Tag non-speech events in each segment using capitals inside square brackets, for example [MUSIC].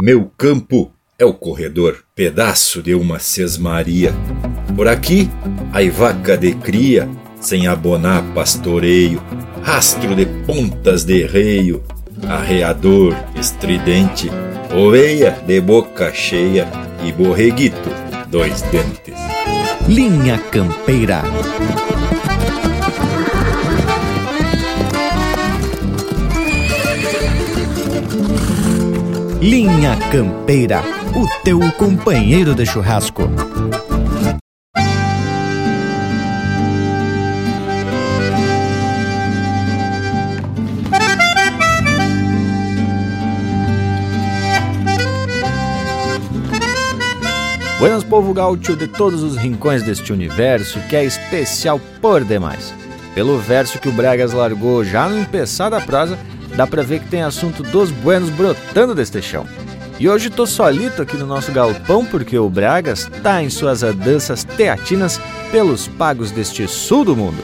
Meu campo é o corredor, pedaço de uma sesmaria. Por aqui, ai vaca de cria, sem abonar pastoreio, rastro de pontas de reio, arreador estridente, oveia de boca cheia e borreguito, dois dentes. Linha Campeira. Linha Campeira, o teu companheiro de churrasco. Buenas povo gaúcho de todos os rincões deste universo que é especial por demais. Pelo verso que o Bragas largou já no empeçar da prosa, dá pra ver que tem assunto dos buenos brotando deste chão. E hoje tô solito aqui no nosso galpão porque o Bragas tá em suas andanças teatinas pelos pagos deste sul do mundo.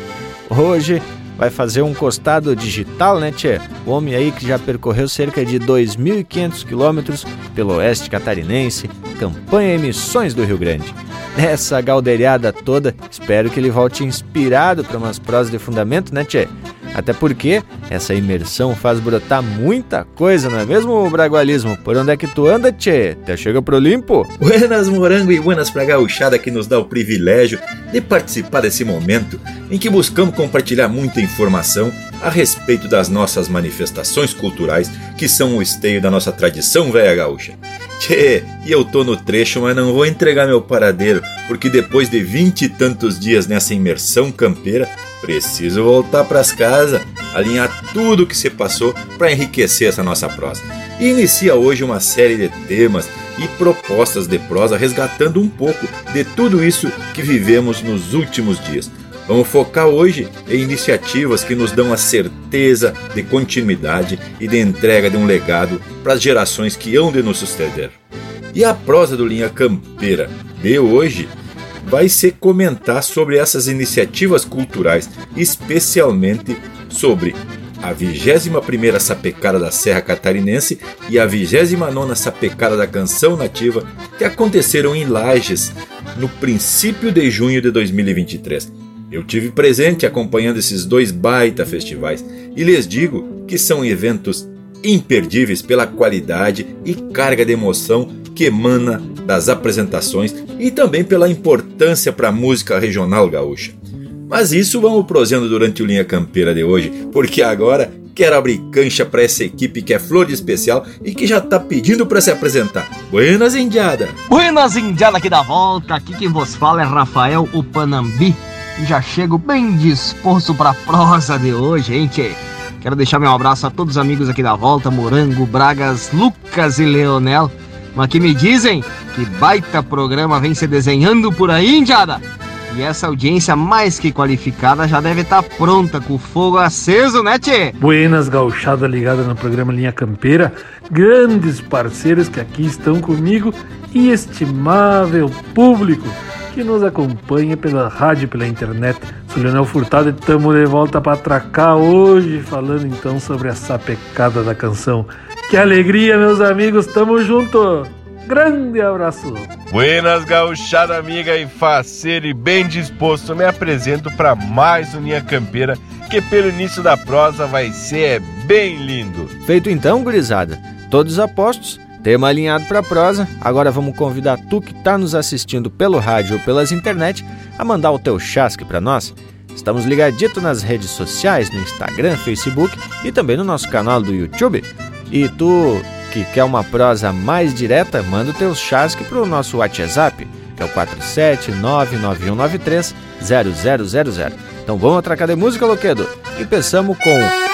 Hoje vai fazer um costado digital, né, tchê? O homem aí que já percorreu cerca de 2.500 quilômetros pelo oeste catarinense, campanha e missões do Rio Grande. Nessa galderiada toda, espero que ele volte inspirado para umas prosas de fundamento, né, tchê? Até porque essa imersão faz brotar muita coisa, não é mesmo, Bragualismo? Por onde é que tu anda, tchê? Até chega pro limpo? Buenas, morango, e buenas pra gauchada que nos dá o privilégio de participar desse momento em que buscamos compartilhar muita informação a respeito das nossas manifestações culturais que são o esteio da nossa tradição velha gaúcha. Tchê, e eu tô no trecho, mas não vou entregar meu paradeiro, porque depois de vinte e tantos dias nessa imersão campeira, preciso voltar pras casas, alinhar tudo que se passou para enriquecer essa nossa prosa. E inicia hoje uma série de temas e propostas de prosa resgatando um pouco de tudo isso que vivemos nos últimos dias. Vamos focar hoje em iniciativas que nos dão a certeza de continuidade e de entrega de um legado para as gerações que hão de nos suceder. E a prosa do Linha Campeira de hoje vai ser comentar sobre essas iniciativas culturais, especialmente sobre a 21ª Sapecada da Serra Catarinense e a 29ª Sapecada da Canção Nativa que aconteceram em Lages no princípio de junho de 2023. Eu tive presente acompanhando esses dois baita festivais e lhes digo que são eventos imperdíveis pela qualidade e carga de emoção que emana das apresentações e também pela importância para a música regional gaúcha. Mas isso vamos prosendo durante o Linha Campeira de hoje, porque agora quero abrir cancha para essa equipe que é flor de especial e que já tá pedindo para se apresentar. Buenas Indiada! Buenas Indiada aqui da volta, aqui quem vos fala é Rafael Upanambi e já chego bem disposto para a prosa de hoje, hein, tchê? Quero deixar meu abraço a todos os amigos aqui da volta, Morango, Bragas, Lucas e Leonel. Mas que me dizem que baita programa vem se desenhando por aí, Indiada. E essa audiência mais que qualificada já deve estar tá pronta com o fogo aceso, né, Tchê? Buenas gauchada ligada no programa Linha Campeira, grandes parceiros que aqui estão comigo e estimável público que nos acompanha pela rádio, pela internet. Sou Leonel Furtado e estamos de volta para atracar hoje, falando então sobre essa pecada da canção. Que alegria, meus amigos, tamo junto! Grande abraço. Buenas, gauchada amiga e faceiro e bem disposto. Me apresento para mais um Linha Campeira, que pelo início da prosa vai ser bem lindo. Feito então, gurizada. Todos apostos, tema alinhado para prosa. Agora vamos convidar tu que está nos assistindo pelo rádio ou pelas internet a mandar o teu chasque para nós. Estamos ligadito nas redes sociais, no Instagram, Facebook e também no nosso canal do YouTube. E tu que quer uma prosa mais direta, manda o teu chasque para o nosso WhatsApp, que é o 47991930000. Então vamos atracar de música, Loquedo? E pensamos com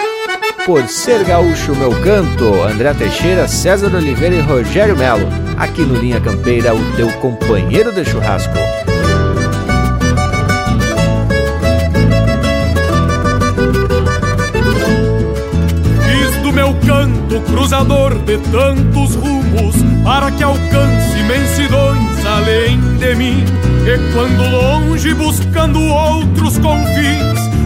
Por Ser Gaúcho Meu Canto, André Teixeira, César Oliveira e Rogério Melo. Aqui no Linha Campeira, o teu companheiro de churrasco. meu canto cruzador de tantos rumos para que alcance imensidões além de mim. E quando longe buscando outros confins,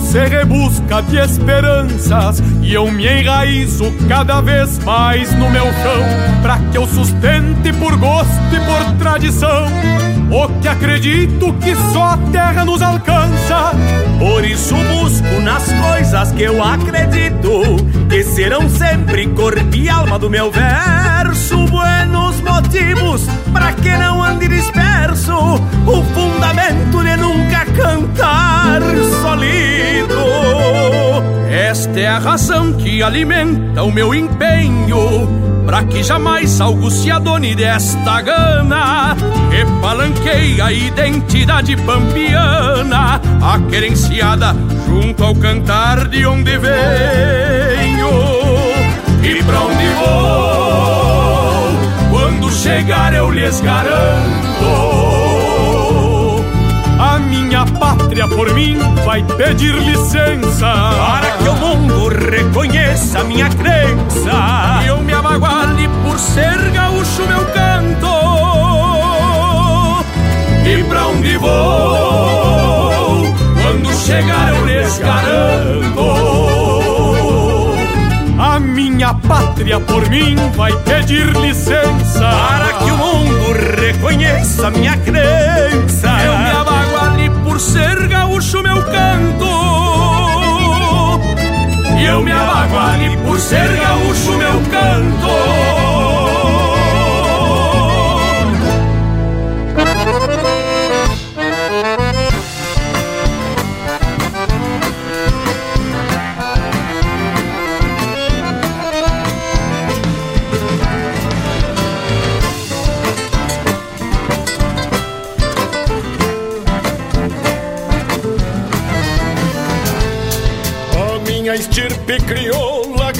se rebusca de esperanças e eu me enraizo cada vez mais no meu chão, para que eu sustente por gosto e por tradição o que acredito que só a terra nos alcança. Por isso busco nas coisas que eu acredito que serão sempre corpo e alma do meu verso. Buenos motivos para que não ande disperso, o fundamento de nunca cantar solido. Esta é a razão que alimenta o meu empenho Pra que jamais algo se adone desta gana. Que palanqueia a identidade pampiana A querenciada junto ao cantar de onde venho. E pra onde vou? Quando chegar eu lhes garanto por mim vai pedir licença. Para que o mundo reconheça minha crença. E eu me abaguale por ser gaúcho meu canto. E pra onde vou Quando chegar eu lhes garanto? A minha pátria por mim vai pedir licença. Para que o mundo reconheça minha crença por ser gaúcho meu canto. E eu me abago por ser gaúcho meu canto.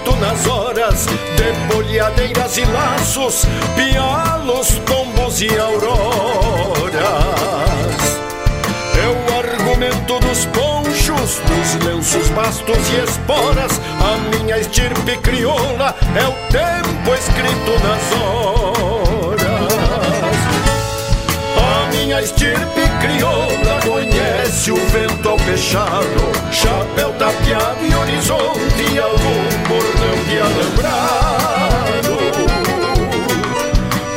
o tempo escrito nas horas de bolhadeiras e laços, pialos, tombos e auroras. É o argumento dos ponchos, dos lenços, bastos e esporas. A minha estirpe crioula é o tempo escrito nas horas. A minha estirpe crioula conhece o vento ao fechado, chapéu tapeado e horizonte, algum bordão de alambrado.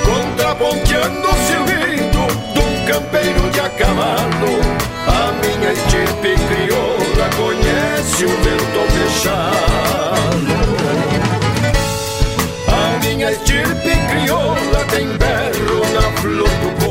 Contraponteando o silbido de um campeiro de a cavalo, a minha estirpe crioula conhece o vento ao fechado. A minha estirpe crioula tem berro na flor do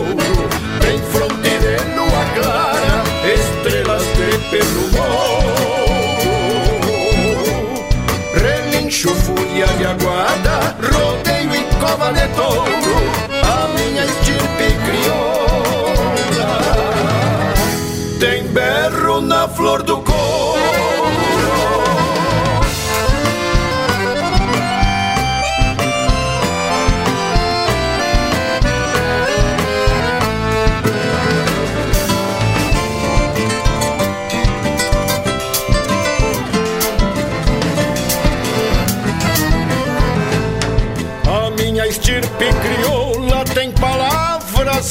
fúria de aguada, rodeio e cova de touro, a minha estirpe crioula. Tem berro na flor do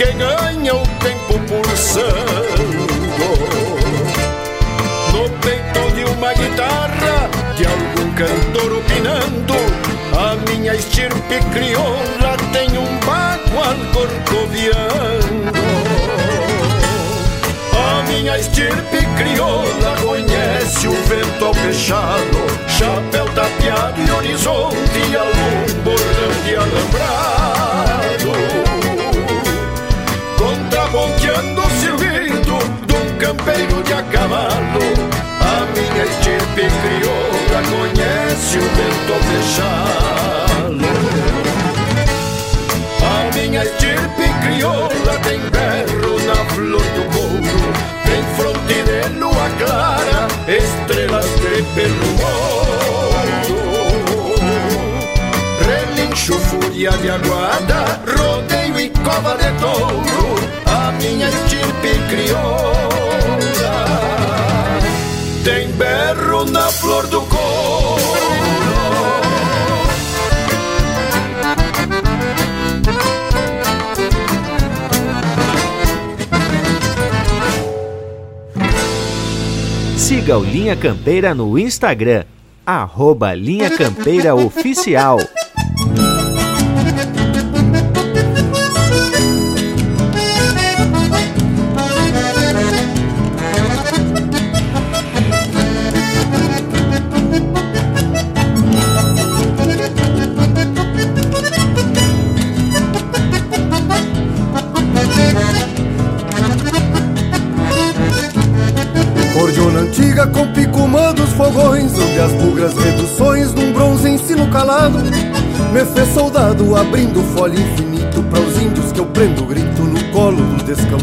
que ganha o tempo pulsando. No peito de uma guitarra, de algum cantor opinando, a minha estirpe crioula tem um bagual corcoviando. A minha estirpe crioula conhece o vento ao fechado, chapéu tapeado e horizonte, algum bordão de alambrado ponteando o silbido de um campeiro de a cavalo. A minha estirpe crioula conhece o vento fechado. A minha estirpe crioula tem berro na flor do couro, tem fronte de lua clara, estrelas de pelo Relincho, fúria de aguada, rodeio e cova de touro minha estirpe crioula tem berro na flor do couro. Siga o Linha Campeira no Instagram, arroba Linha Campeira Oficial.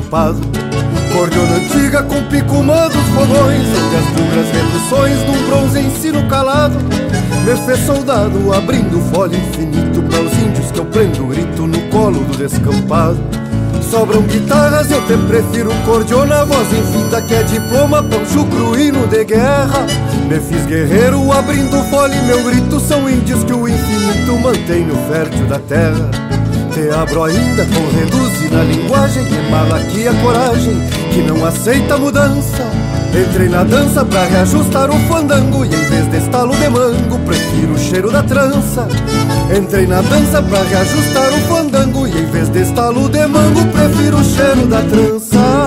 Do descampado Cordiona antiga com pico dos fogões Onde as bugras reduções num bronze ensino calado Me fez soldado abrindo folha infinito Para os índios que eu prendo grito no colo do descampado Sobram guitarras, eu te prefiro cordiona, voz infinda que é diploma, pancho cruíno de guerra. Me fiz guerreiro abrindo fole, meu grito são índios que o infinito mantém no fértil da terra. Te abro ainda com reduzir na linguagem, que mala aqui a coragem, que não aceita mudança. Entrei na dança pra reajustar o fandango E em vez de estalo de mango, prefiro o cheiro da trança Entrei na dança pra reajustar o fandango E em vez de estalo de mango, prefiro o cheiro da trança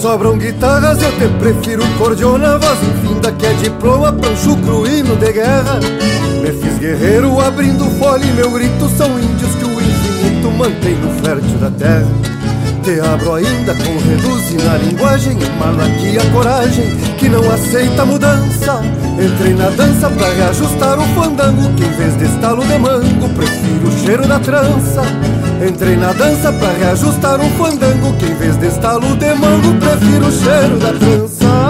Sobram guitarras, eu te prefiro cordiona Voz. Infinda que é diploma, pancho cruíno de guerra. Me fiz guerreiro abrindo folha e meu grito São índios que o infinito mantém no fértil da terra te abro ainda com reduzir na linguagem Mano aqui a coragem que não aceita mudança. Entrei na dança pra reajustar o fandango Que em vez de estalo de mango prefiro o cheiro da trança. Entrei na dança pra reajustar o fandango Que em vez de estalo de mango prefiro o cheiro da trança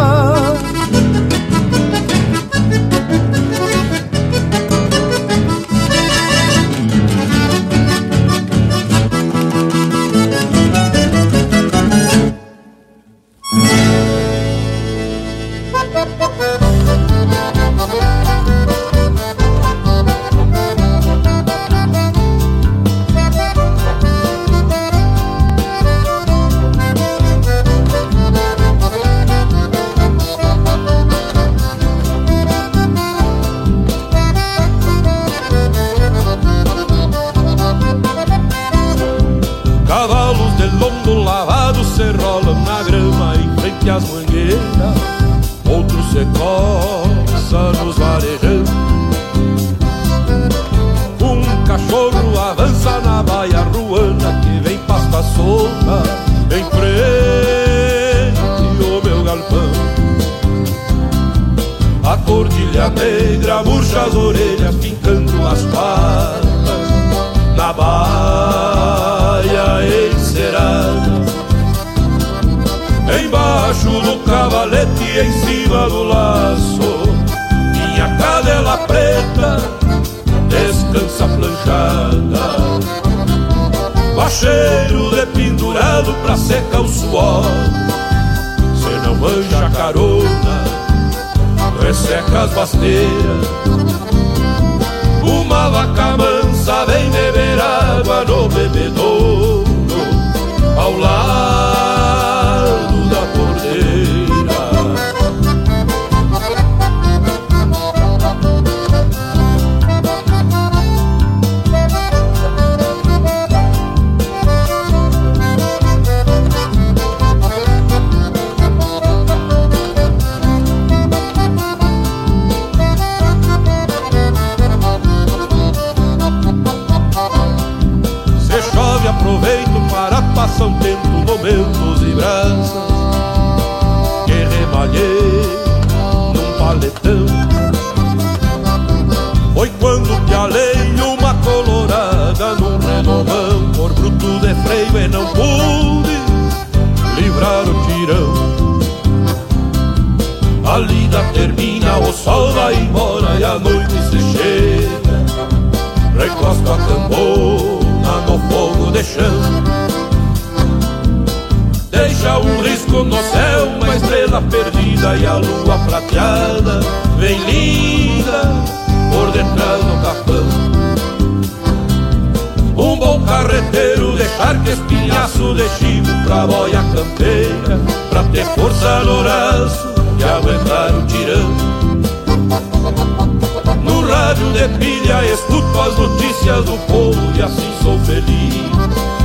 pilha, escuto as notícias do povo e assim sou feliz.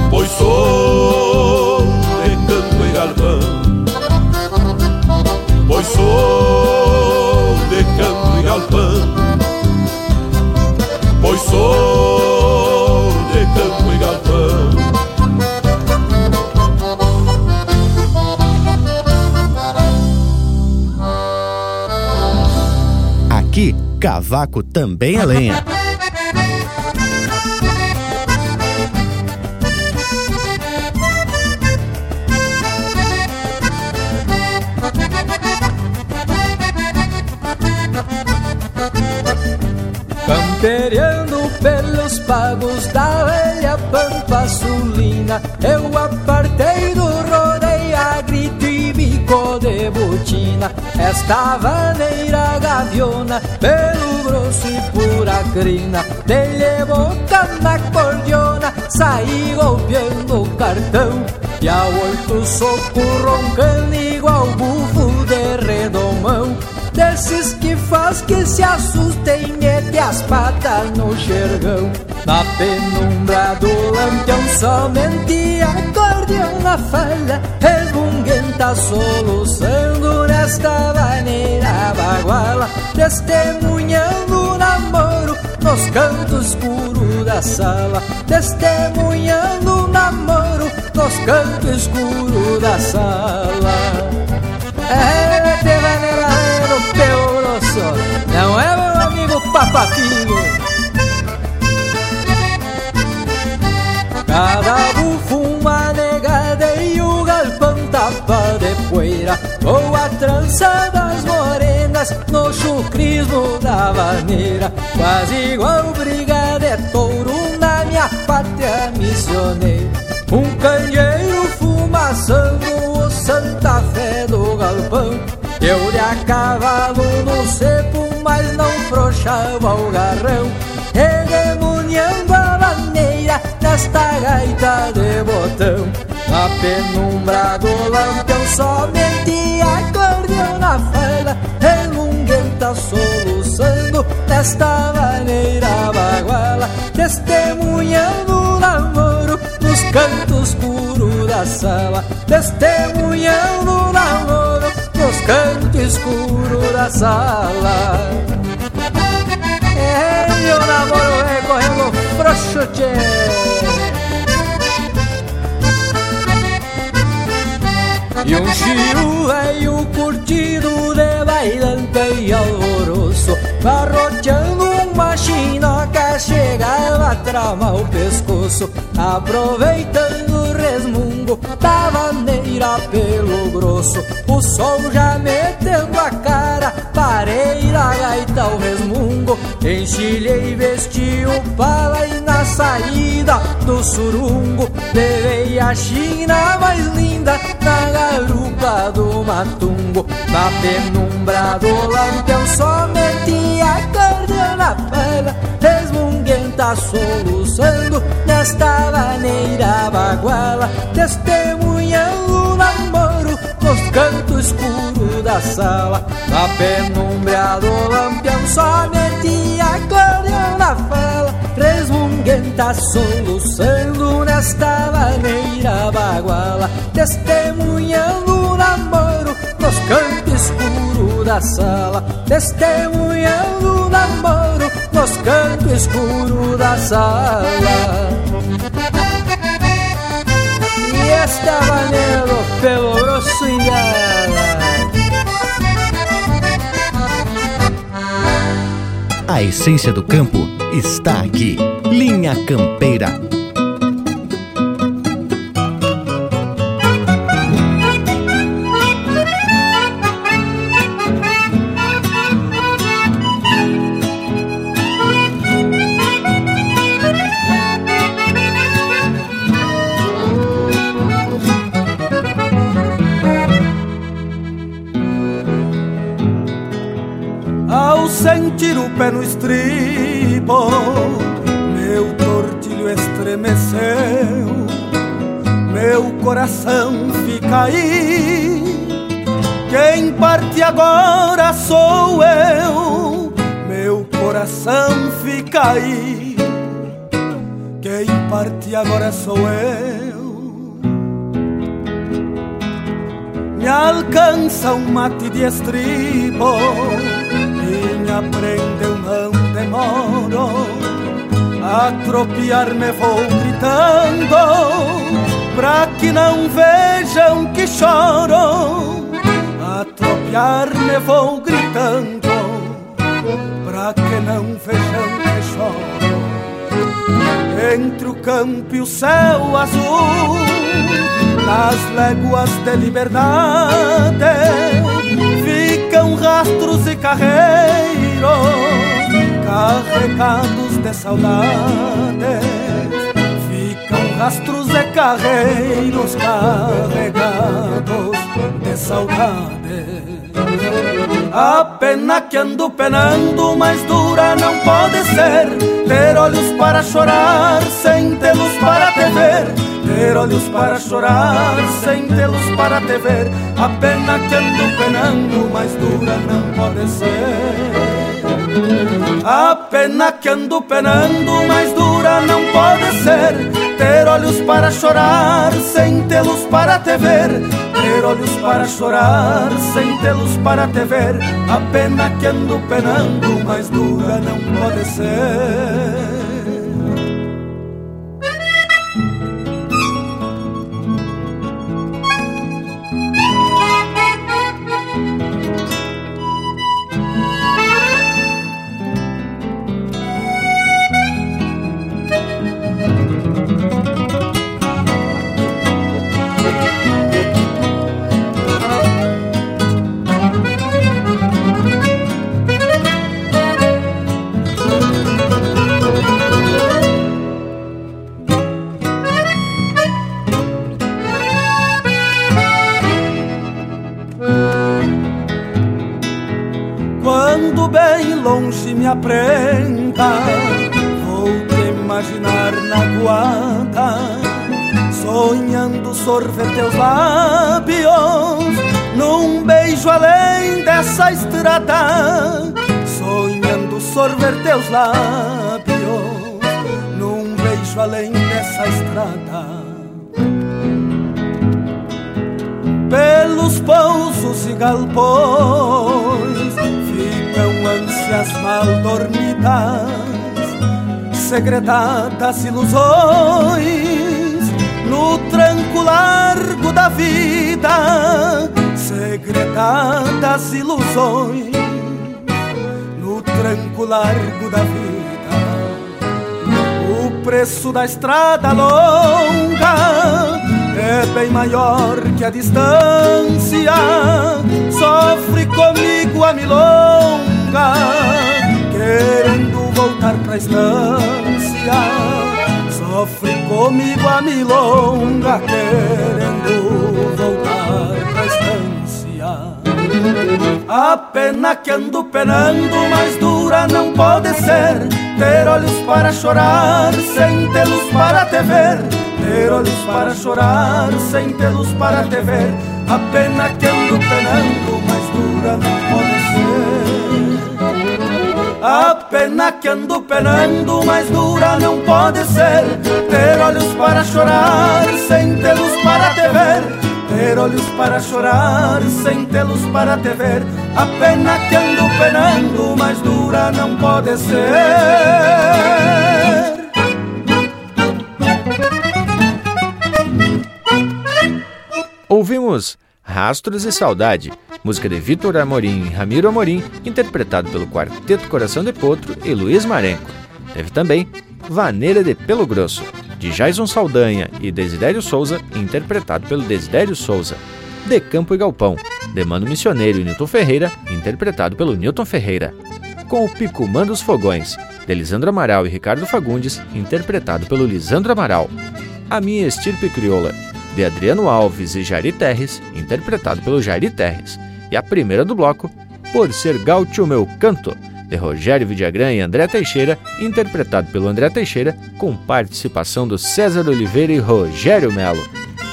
Pois sou de canto e galvão. pois sou. Cavaco também é lenha. Camperiando pelos pagos da velha pampa sulina Eu apartei do rodeio a grito e bico de botina Esta vaneira gaviona pelo grosso e pura crina Dele boca na cordiona, saí golpeando o cartão. E a oito soco roncando igual bufo de redomão. Desses que faz que se assustem mete as patas no xergão. Na penumbra do lampião somente a cordiona falha Resmunguenta soluçando nesta maneira baguala Testemunhando o namoro nos cantos escuros da sala Testemunhando o namoro nos cantos escuros da sala. É, de vaneiro, teu grosso, não é meu amigo papapinho. Cada bufo tapa de poeira Com a trança das morenas no chucrismo da vaneira. Quase igual briga de touro na minha pátria missioneira. Um canheiro fumaçando o Santa Fé do galpão. Eu de a cavalo no cepo, mas não frouxava o garrão. Redemuniando a vaneira nesta gaita de botão Na penumbra do lampião somente acordeão na fala Relunguenta soluçando nesta maneira baguala Testemunhando o namoro nos cantos escuros da sala. Testemunhando o namoro nos cantos escuros da sala. É, meu namoro é correndo frouxo, tchê E um giro velho curtido de bailante e alvoroço Barroteando uma chinoca chegava a tramar o pescoço Aproveitando o resmungo da vaneira pelo grosso O sol já metendo a cara, parei na gaita o resmungo. Enchilhei, vesti o pala e na saída do surungo Levei a china mais linda na garupa do matungo. Na penumbra do lampião somente a corda na pala Resmunguenta soluçando nesta maneira baguala Testemunhando nos cantos escuros da sala. Na penumbra do lampião somente a na fala. Resmunguenta soluçando nesta maneira baguala. Testemunhando o namoro nos cantos escuros da sala. Testemunhando o namoro nos cantos escuros da sala E esta maneiro pelo grosso indiana A essência do campo está aqui. Linha Campeira. Agora sou eu, meu coração fica aí. Quem parte agora sou eu. Me alcança um mate de estribo Minha prenda eu não demoro A tropiar-me vou gritando Pra que não vejam que choro A tropiar-me vou gritando Pra que não vejam que choro Entre o campo e o céu azul nas léguas de liberdade ficam rastros e carreiros carregados de saudade. Ficam rastros e carreiros carregados de saudade. A pena que ando penando, mais dura não pode ser. Ter olhos para chorar, sem tê-los para te ver ter olhos para chorar, sem tê-los para te ver. A pena que ando penando, mais dura não pode ser. A pena que ando penando, mais dura não pode ser. Ter olhos para chorar, sem tê-los para te ver. Ter olhos para chorar, sem tê-los para te ver. A pena que ando penando, mais dura não pode ser. Aprenda, vou te imaginar na guarda, sonhando sorver teus lábios, num beijo além dessa estrada, sonhando sorver teus lábios, num beijo além dessa estrada. pelos pousos e galpões ficam ânsias mal dormidas, segredadas ilusões no tranco largo da vida, segredadas ilusões no tranco largo da vida. O preço da estrada longa é bem maior que a distância. Sofre comigo a milonga, querendo voltar pra estância. Sofre comigo a milonga, querendo voltar pra estância. A pena que ando penando, mais dura não pode ser. Ter olhos para chorar, sem tê-los para te ver ter olhos para chorar, sem tê-los para te ver. A pena que ando penando, mais dura não pode ser. A pena que ando penando, mais dura não pode ser. Ter olhos para chorar, sem tê-los para te ver. Ter olhos para chorar, sem tê-los para te ver. A pena que ando penando, mais dura não pode ser. Ouvimos Rastros e Saudade, música de Vitor Amorim e Ramiro Amorim, interpretado pelo Quarteto Coração de Potro e Luiz Marenco. Teve também Vaneira de Pelo Grosso, de Jason Saldanha e Desidério Souza, interpretado pelo Desidério Souza. De Campo e Galpão, de Mano Missioneiro e Newton Ferreira, interpretado pelo Newton Ferreira. Com o Picumã dos Fogões, de Lisandro Amaral e Ricardo Fagundes, interpretado pelo Lisandro Amaral. A Minha Estirpe Crioula, de Adriano Alves e Jairi Terres, interpretado pelo Jairi Terres, e a primeira do bloco, Por Ser Gaúcho Meu Canto, de Rogério Vidagrã e André Teixeira, interpretado pelo André Teixeira, com participação do César Oliveira e Rogério Melo.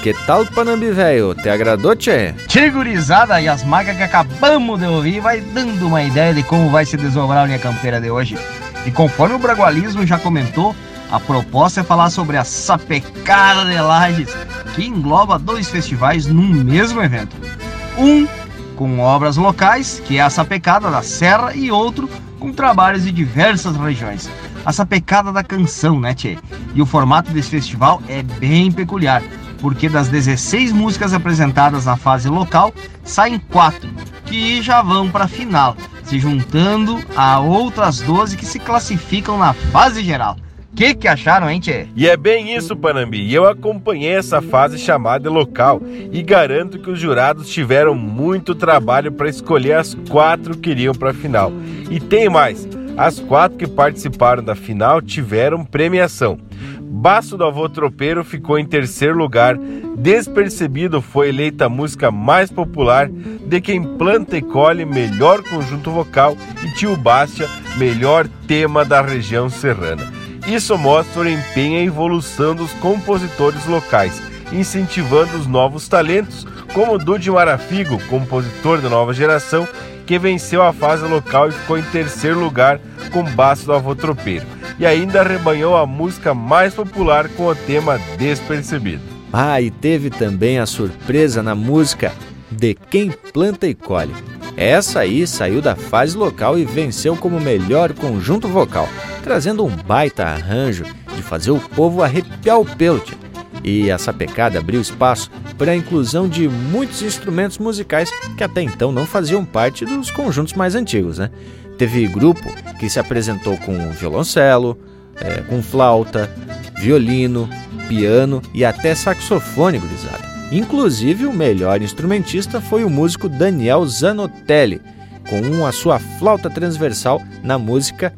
Que tal, Panambi velho? Te agradou, tchê? Tchê, gurizada, e as marcas que acabamos de ouvir vai dando uma ideia de como vai se desdobrar a linha campeira de hoje. E conforme o Bragualismo já comentou, a proposta é falar sobre a sapecada de Lages, que engloba dois festivais num mesmo evento. Um com obras locais, que é a sapecada da Serra, e outro com trabalhos de diversas regiões. A sapecada da canção, né, Tchê? E o formato desse festival é bem peculiar, porque das 16 músicas apresentadas na fase local, saem quatro que já vão para a final, se juntando a outras 12 que se classificam na fase geral que que acharam, hein, tchê? E é bem isso, Panambi. Eu acompanhei essa fase chamada local e garanto que os jurados tiveram muito trabalho para escolher as quatro que iriam para a final. E tem mais, as quatro que participaram da final tiveram premiação. Baço do Avô Tropeiro ficou em terceiro lugar. Despercebido foi eleita a música mais popular de quem planta e colhe melhor conjunto vocal e Tio Bastia, melhor tema da região serrana. Isso mostra o empenho e a evolução dos compositores locais, incentivando os novos talentos, como Dude Marafigo, compositor da nova geração, que venceu a fase local e ficou em terceiro lugar com Baço do Avô Tropeiro, e ainda arrebanhou a música mais popular com o tema Despercebido. Ah, e teve também a surpresa na música De Quem Planta e Colhe. Essa aí saiu da fase local e venceu como melhor conjunto vocal trazendo um baita arranjo de fazer o povo arrepiar o pelo. E essa pecada abriu espaço para a inclusão de muitos instrumentos musicais que até então não faziam parte dos conjuntos mais antigos. Né? Teve grupo que se apresentou com violoncelo, é, com flauta, violino, piano e até saxofone gurizada. Inclusive, o melhor instrumentista foi o músico Daniel Zanotelli, com a sua flauta transversal na música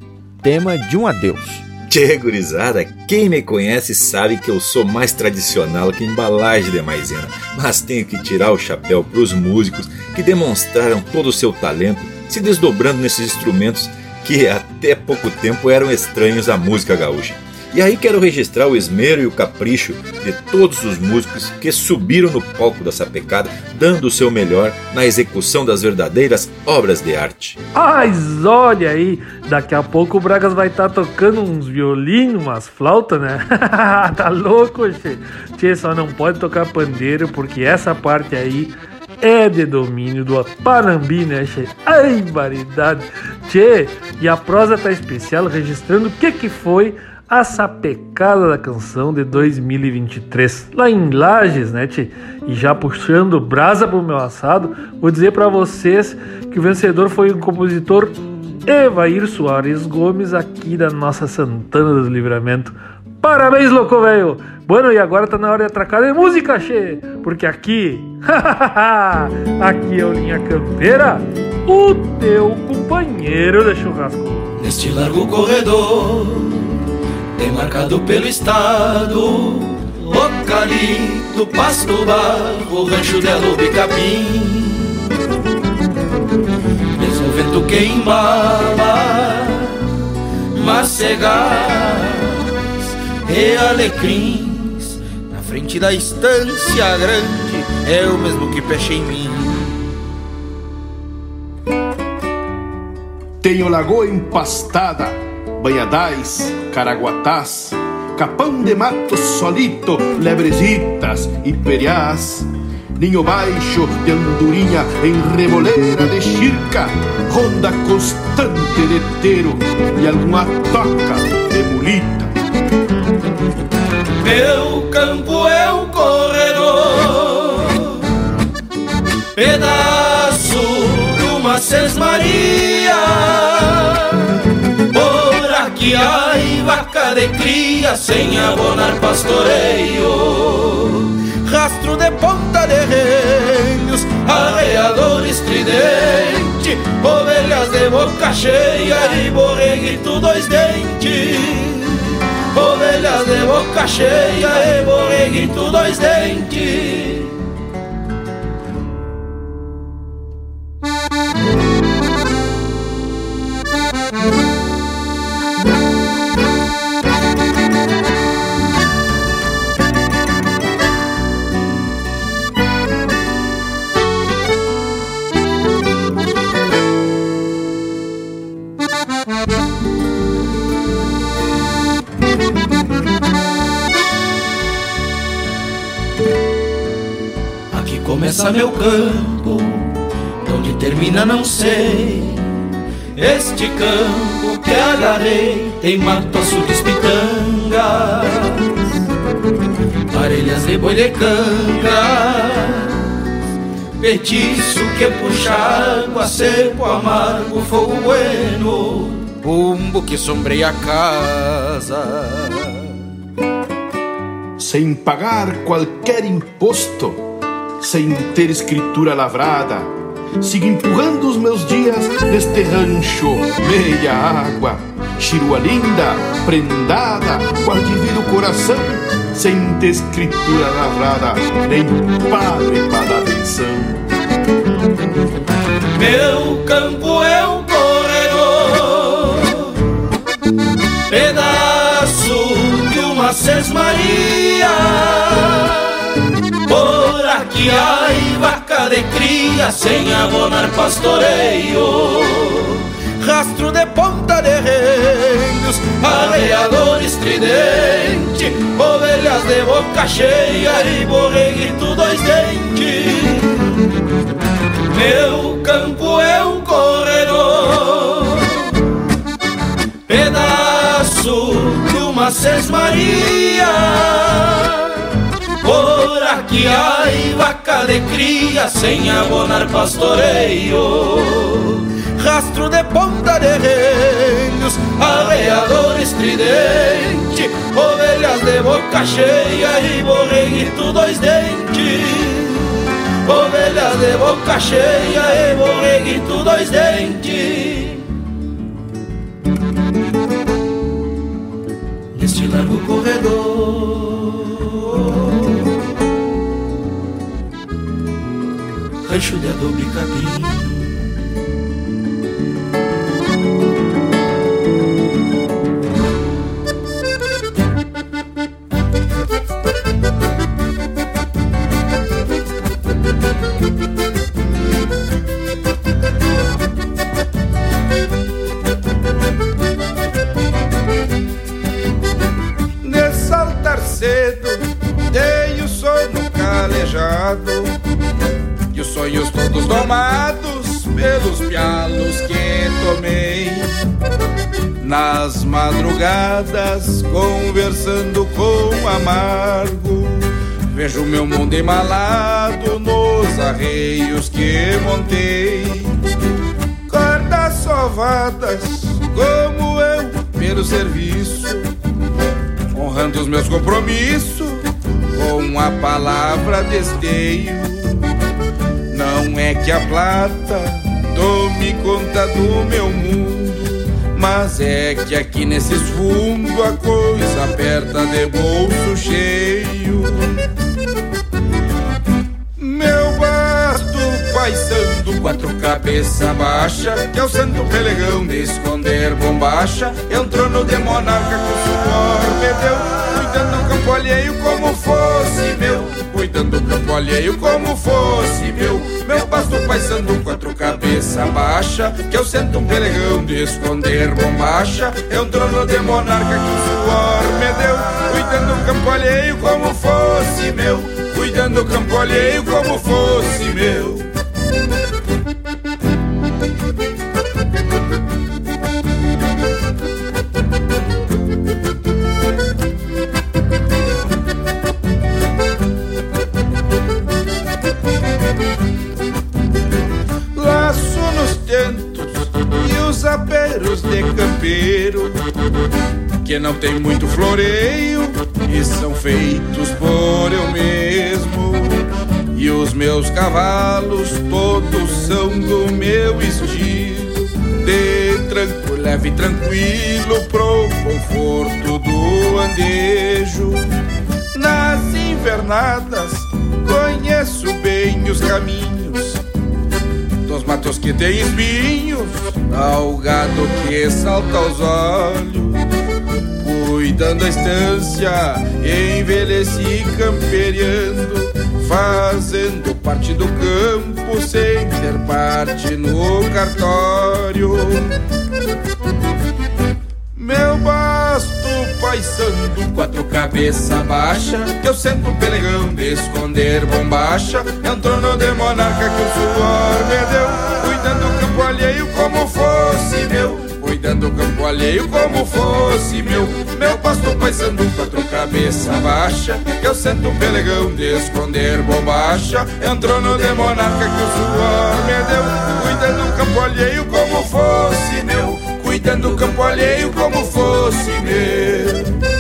tema de um adeus. Tchê, gurizada, quem me conhece sabe que eu sou mais tradicional que embalagem de maisena, mas tenho que tirar o chapéu para os músicos que demonstraram todo o seu talento se desdobrando nesses instrumentos que até pouco tempo eram estranhos à música gaúcha. E aí quero registrar o esmero e o capricho de todos os músicos que subiram no palco da sapecada, dando o seu melhor na execução das verdadeiras obras de arte. Mas olha aí, daqui a pouco o Bragas vai estar tá tocando uns violinos, umas flautas, né? [LAUGHS] tá louco, che? Tchê, só não pode tocar pandeiro porque essa parte aí é de domínio do Panambi, né, che? Ai, variedade! Tchê, e a prosa tá especial registrando o que que foi a sapecada da canção de 2023, lá em Lages, né, tchê? E já puxando brasa pro meu assado, vou dizer para vocês que o vencedor foi o compositor Evair Soares Gomes, aqui da nossa Santana dos Livramento. Parabéns, louco velho! Bueno, e agora tá na hora de atracar de música, che! Porque aqui, [LAUGHS] aqui é o Linha Campeira, o teu companheiro de churrasco. Neste largo corredor demarcado pelo estado. O calito, pasto barro, rancho de alubi capim. Mesmo o vento queimava, macegas e alecrins. Na frente da estância grande, é o mesmo que peche em mim. Tenho lagoa empastada banhadais, caraguatás, capão de mato solito, lebrezitas e periás, ninho baixo de andorinha em reboleira de chirca, ronda constante de teiro e alguma toca de mulita. Meu campo é um corredor, pedaço de uma sesmaria que ai vaca de cria sem abonar pastoreio. Rastro de ponta de renhos, arreador estridente Ovelhas de boca cheia e borreguito dois dentes. Ovelhas de boca cheia e borreguito dois dentes começa meu campo, onde termina não sei. Este campo que agarrei tem mato, açudes, pitangas, parelhas de boi de canga, petiço que puxa água, seco, amargo, fogo bueno, bumbo que sombreia a casa. Sem pagar qualquer imposto, sem ter escritura lavrada. Sigo empurrando os meus dias neste rancho, meia água, chirua linda, prendada, guardivido coração, sem ter escritura lavrada, nem padre para dar atenção. Meu campo é um corredor, pedaço de uma sesmaria que ai vaca de cria sem abonar pastoreio. Rastro de ponta de reinos, arreador estridente Ovelhas de boca cheia e borreguito dois dentes. Meu campo é um corredor Pedaço de uma sesmaria por aqui ai vaca de cria sem abonar pastoreio. Rastro de ponta de reinos, arreador estridente Ovelhas de boca cheia e borreguito dois dentes. Ovelhas de boca cheia e borreguito dois dentes. Neste largo corredor gancho de adobe capim. cedo, dei o sono calejado sonhos todos domados pelos pialos que tomei Nas madrugadas conversando com amargo Vejo meu mundo embalado nos arreios que montei Cordas sovadas como eu pelo serviço Honrando os meus compromissos com a palavra desteio. Não é que a plata tome conta do meu mundo, mas é que aqui nesses fundos a coisa aperta de bolso cheio. Meu basto paisando quatro cabeça baixa, que é o santo pelegão de esconder bombacha, entrou no de monarca com suor me deu cuidando do campo alheio como fosse meu, cuidando do campo alheio como fosse meu. Meu pasto paisando quatro cabeça baixa, que eu sento um pelegão de esconder bombacha. É um trono de monarca que o suor me deu, cuidando do campo alheio como fosse meu, cuidando do campo alheio como fosse meu. Que não tem muito floreio e são feitos por eu mesmo. E os meus cavalos todos são do meu estilo, de tranco, leve e tranquilo pro conforto do andejo. Nas invernadas conheço bem os caminhos dos matos que tem espinhos, ao gado que salta aos olhos. Cuidando a estância, envelheci camperiando, fazendo parte do campo sem ter parte no cartório. Meu basto paisando, quatro cabeça baixa, que eu sento pelegão de esconder bombacha. Entrou no de monarca que o suor me deu, cuidando do campo alheio como fosse meu. Cuidando do campo alheio como fosse meu. Meu pasto paisando quatro cabeça baixa Que eu sento pelegão de esconder bombacha. Entrou no de monarca que o suor me deu Cuidando do campo alheio como fosse meu. Cuidando do campo alheio como fosse meu.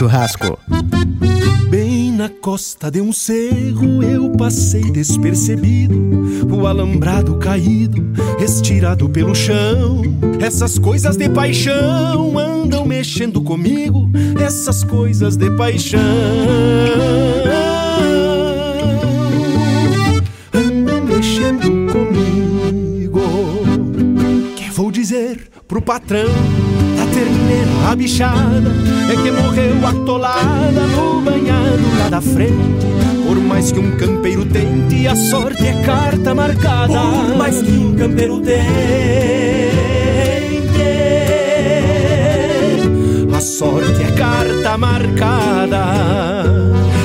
Churrasco. Bem na costa de um cerro eu passei despercebido, o alambrado caído, estirado pelo chão. Essas coisas de paixão andam mexendo comigo, essas coisas de paixão. Andam mexendo comigo. Que vou dizer pro patrão? Terneira bichada é que morreu atolada no banhado lá da frente. Por mais que um campeiro tente, a sorte é carta marcada. Por mais que um campeiro tente, a sorte é carta marcada.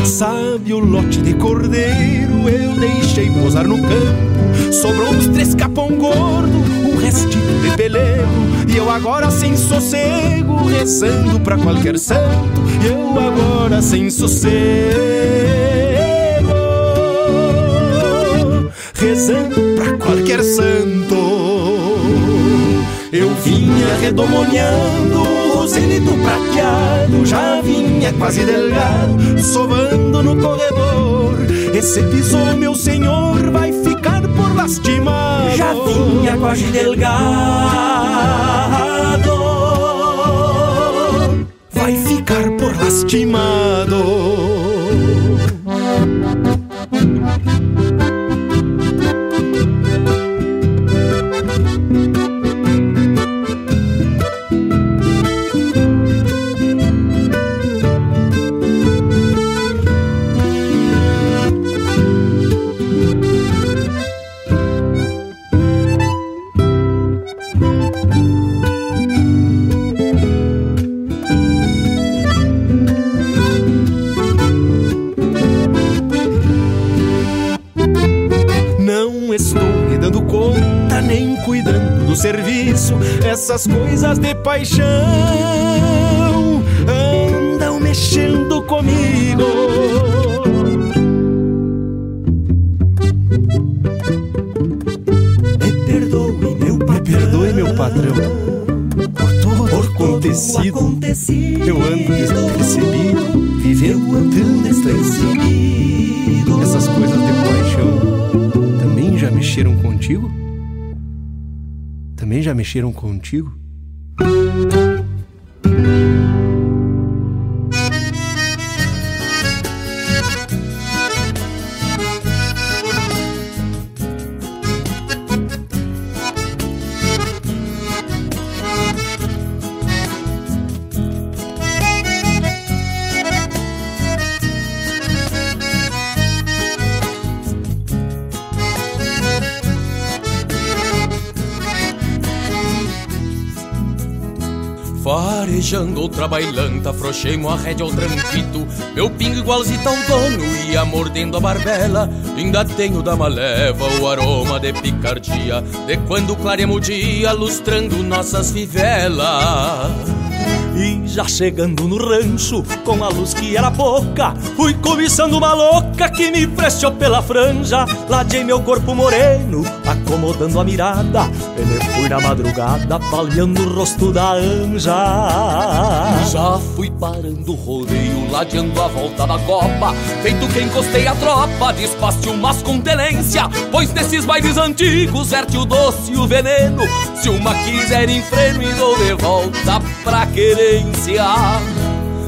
Sabe o lote de cordeiro eu deixei posar no campo. Sobrou uns três capão gordo, um restinho de pelego e eu agora sem sossego, rezando pra qualquer santo. E eu agora sem sossego, rezando pra qualquer santo. Eu vinha redomoniando o zenito prateado, já vinha quase delgado, sovando no corredor. Esse pisou, meu senhor, vai lastimado. Já vinha quase delgado vai ficar por lá essas coisas de paixão andam mexendo comigo. Mexeram contigo? Outra bailanta, afrouxei-mo a rédea ao tranquito. Meu pingo igualzito ao dono, ia mordendo a barbela. Ainda tenho da maleva o aroma de picardia De quando claremos o dia, lustrando nossas fivelas. E já chegando no rancho, com a luz que era pouca, fui cobiçando uma louca que me prestou pela franja. Ladei meu corpo moreno, acomodando a mirada. Ele fui na madrugada, palhando o rosto da anja. Já fui parando o rodeio, ladeando a volta da copa. Feito que encostei a tropa, despaste umas com tenência. Pois nesses bailes antigos, verte o doce e o veneno. Se uma quiser em freno e dou de volta pra querer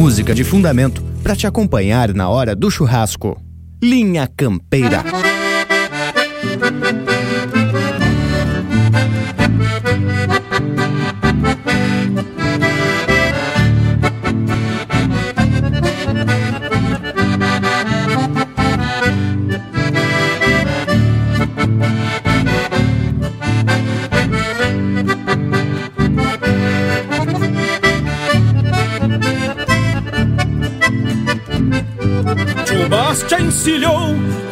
música de fundamento para te acompanhar na hora do churrasco. Linha Campeira.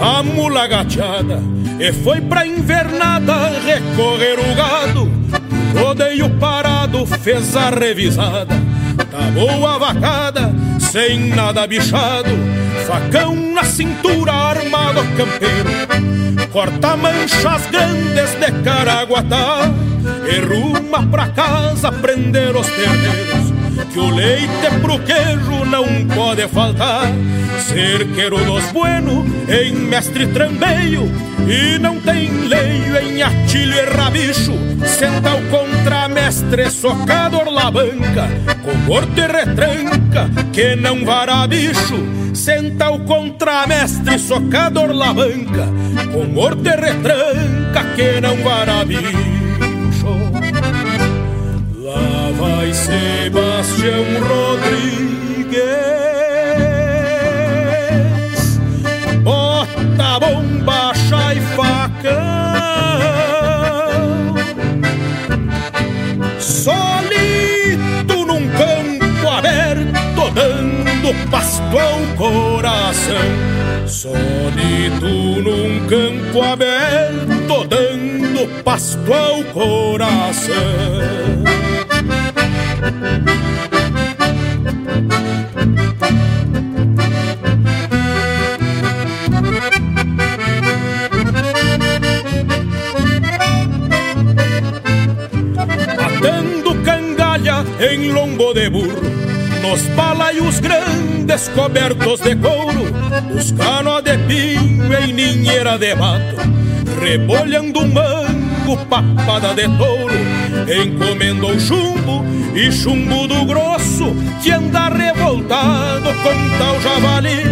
A mula gateada e foi pra invernada recorrer o gado. Rodeio parado fez a revisada, tá boa vacada, sem nada bichado. Facão na cintura, armado campeiro, corta manchas grandes de caraguatá e ruma pra casa prender os terneiros que o leite pro queijo não pode faltar. Cerqueiro dos bueno em mestre trambeio e não tem leio em atilho e rabicho. Senta o contramestre socador la banca, com morte retranca que não vara bicho. Senta o contramestre socador la banca, com morte retranca que não vara bicho. Sebastião Rodrigues Bota, bombacha e facão Solito num campo aberto Dando pasto ao coração. Solito num campo aberto Dando pasto ao coração em lombo de burro Nos balaios grandes cobertos de couro Os cano de pinho em ninheira de mato Rebolhando um mango, papada de touro Encomendou chumbo e chumbo do grosso Que anda revoltado com tal javali.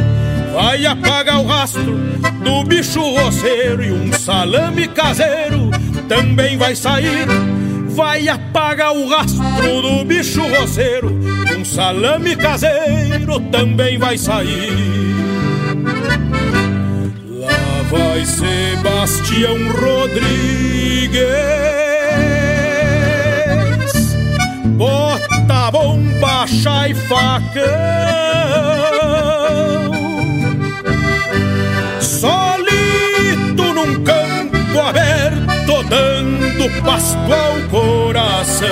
Vai apagar o rastro do bicho roceiro E um salame caseiro também vai sair. Vai apagar o rastro do bicho roceiro Um salame caseiro também vai sair. Lá vai Sebastião Rodrigues Bota, bombacha e facão. Solito num campo aberto Dando pasto ao coração.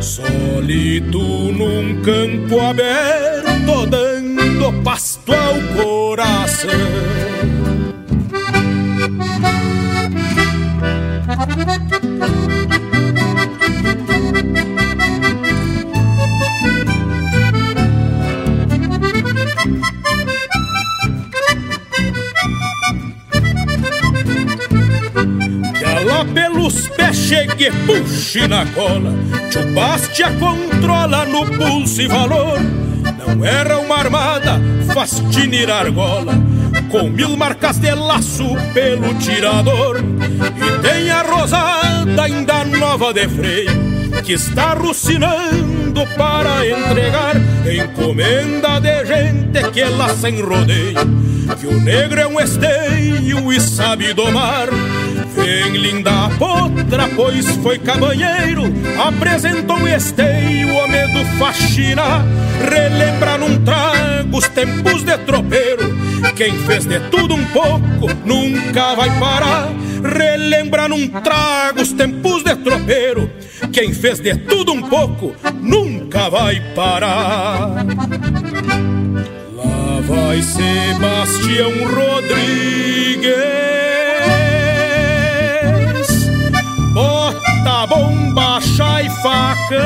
Solito num campo aberto Dando pasto ao coração chegue, puxe na cola. Tio Bastia controla no pulso e valor. Não era uma armada, faz tinir argola. Com mil marcas de laço pelo tirador E tem a rosada ainda nova de freio Que está rucinando para entregar Encomenda de gente que lá sem rodeio que o negro é um esteio e sabe domar. Vem linda a potra, pois foi cabanheiro, apresentou um esteio, homem do faxina, relembra num trago os tempos de tropeiro. Quem fez de tudo um pouco nunca vai parar. Relembra num trago os tempos de tropeiro. Quem fez de tudo um pouco nunca vai parar vai Sebastião Rodrigues. Bota, bombacha e facão.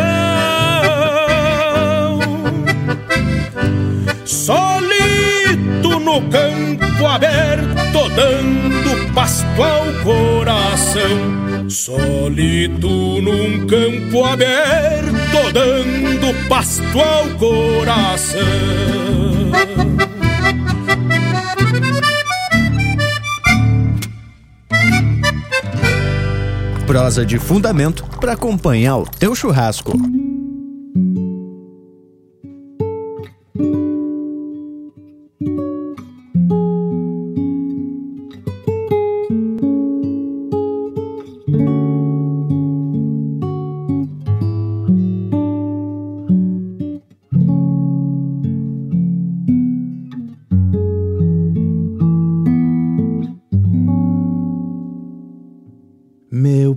Solito no campo aberto, dando pasto ao coração. Solito num campo aberto, dando pasto ao coração. Prosa de fundamento para acompanhar o teu churrasco.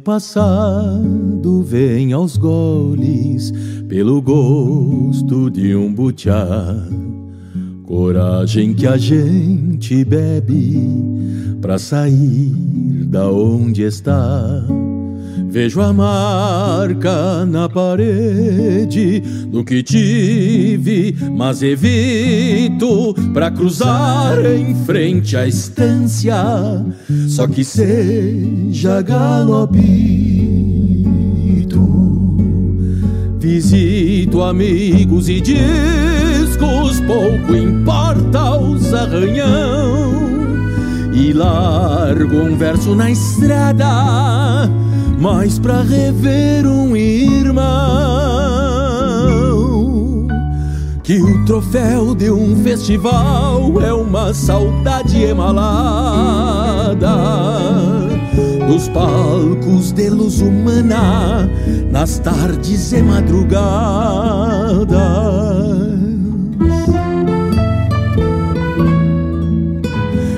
Passado vem aos goles pelo gosto de um butiá. Coragem que a gente bebe pra sair da onde está. Vejo a marca na parede do que tive, mas evito para cruzar em frente à estância. Só que seja galopito. Visito amigos e discos, pouco importa os arranhão. E largo um verso na estrada mas pra rever um irmão que o troféu de um festival é uma saudade emalada dos palcos de luz humana nas tardes e madrugada.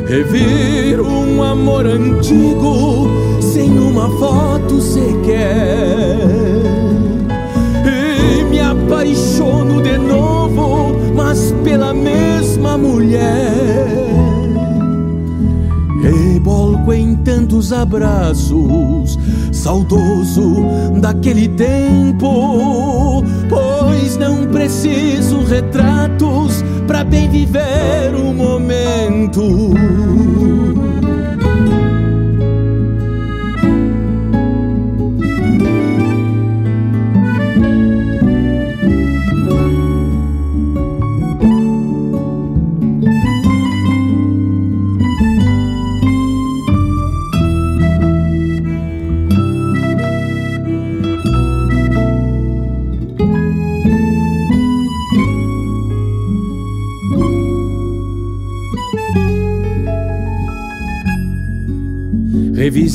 Revir um amor antigo sem uma foto sequer. E me apaixono de novo, mas pela mesma mulher. Rebolco em tantos abraços, saudoso daquele tempo, pois não preciso retratos para bem viver o momento.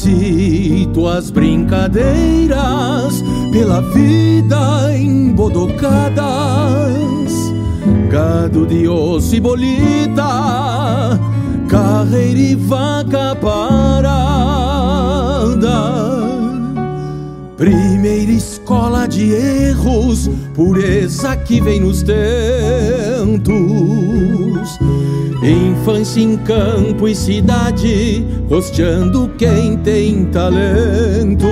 Revisito as brincadeiras pela vida embodocadas, gado de osso e bolita, carreira e vaca parada. Primeira escola de erros, pureza que vem nos tentos Infância em campo e cidade, rosteando quem tem talento.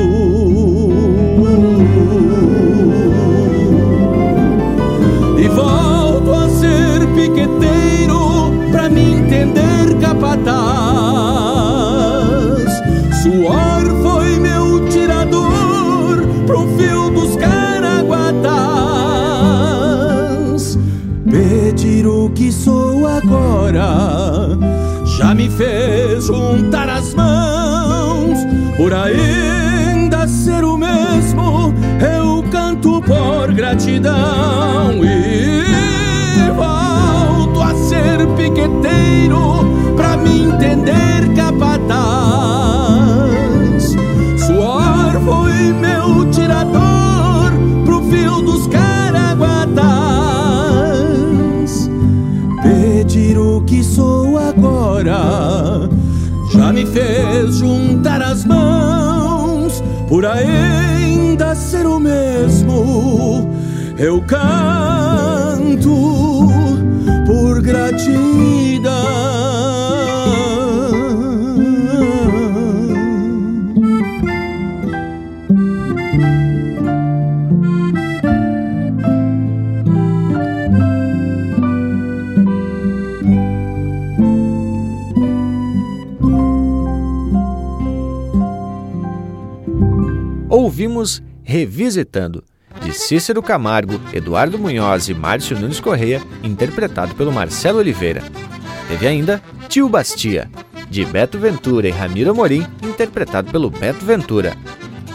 Já me fez juntar as mãos. Por ainda ser o mesmo, eu canto por gratidão e volto a ser piqueteiro pra me entender capataz. Por ainda ser o mesmo. Eu canto por gratidão. Revisitando, de Cícero Camargo, Eduardo Munhoz e Márcio Nunes Correia, interpretado pelo Marcelo Oliveira. Teve ainda Tio Bastia, de Beto Ventura e Ramiro Amorim, interpretado pelo Beto Ventura.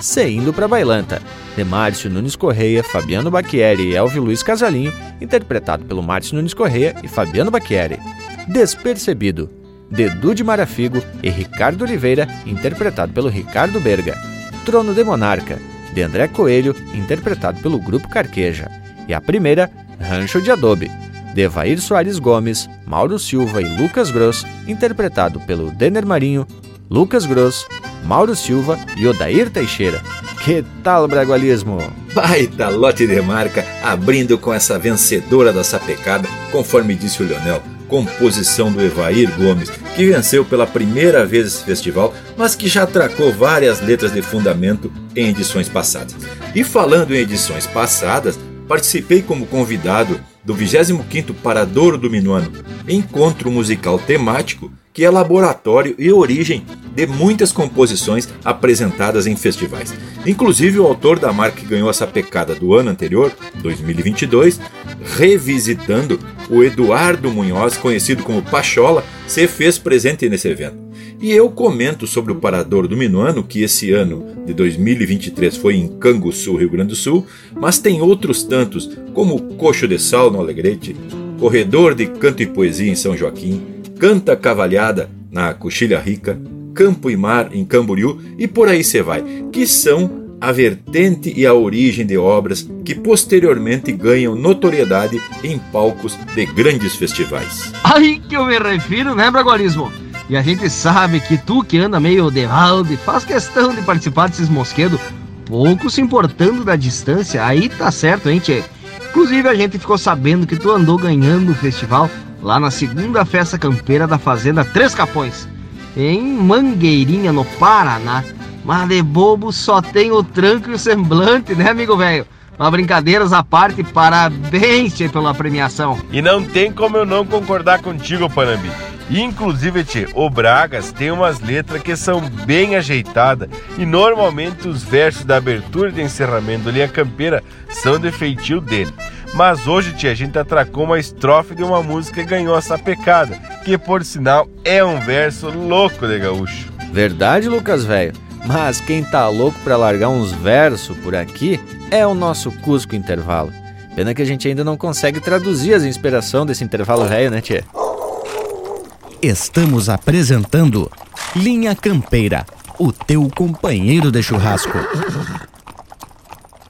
Seindo pra Bailanta, de Márcio Nunes Correia, Fabiano Bacchieri e Elvio Luiz Casalinho, interpretado pelo Márcio Nunes Correia e Fabiano Bacchieri. Despercebido, de Dude Marafigo e Ricardo Oliveira, interpretado pelo Ricardo Berga. Trono de Monarca, de André Coelho, interpretado pelo Grupo Carqueja. E a primeira, Rancho de Adobe, de Evair Soares Gomes, Mauro Silva e Lucas Gross, interpretado pelo Denner Marinho, Lucas Gross, Mauro Silva e Odair Teixeira. Que tal, Bragualismo? Baita lote de marca, abrindo com essa vencedora da sapecada, conforme disse o Leonel, composição do Evair Gomes, que venceu pela primeira vez esse festival, mas que já atracou várias letras de fundamento em edições passadas. E falando em edições passadas, participei como convidado do 25º Paradouro do Minuano, encontro musical temático que é laboratório e origem de muitas composições apresentadas em festivais. Inclusive o autor da marca que ganhou essa pecada do ano anterior, 2022, revisitando o Eduardo Munhoz, conhecido como Pachola, se fez presente nesse evento. E eu comento sobre o Parador do Minuano, que esse ano de 2023 foi em Canguçu, Rio Grande do Sul, mas tem outros tantos, como Coxo de Sal no Alegrete, Corredor de Canto e Poesia em São Joaquim, Canta Cavalhada na Coxilha Rica, Campo e Mar em Camboriú e por aí você vai, que são a vertente e a origem de obras que posteriormente ganham notoriedade em palcos de grandes festivais. Aí que eu me refiro, né, Bragualismo? E a gente sabe que tu que anda meio de balde faz questão de participar desses mosquedos, pouco se importando da distância, aí tá certo, hein, tchê? Inclusive a gente ficou sabendo que tu andou ganhando o festival lá na segunda festa campeira da Fazenda Três Capões, em Mangueirinha, no Paraná. Mas de bobo só tem o tranco e o semblante, né, amigo velho? Mas brincadeiras à parte, parabéns tchê, pela premiação. E não tem como eu não concordar contigo, Panambi. Inclusive, tchê, o Bragas tem umas letras que são bem ajeitadas e normalmente os versos da abertura e de encerramento do Linha Campeira são de feitio dele. Mas hoje, tia, a gente atracou uma estrofe de uma música e ganhou essa pecada, que por sinal é um verso louco de gaúcho. Verdade, Lucas velho. Mas quem tá louco para largar uns versos por aqui é o nosso Cusco Intervalo. Pena que a gente ainda não consegue traduzir as inspirações desse intervalo velho, né, tia? Estamos apresentando Linha Campeira, o teu companheiro de churrasco.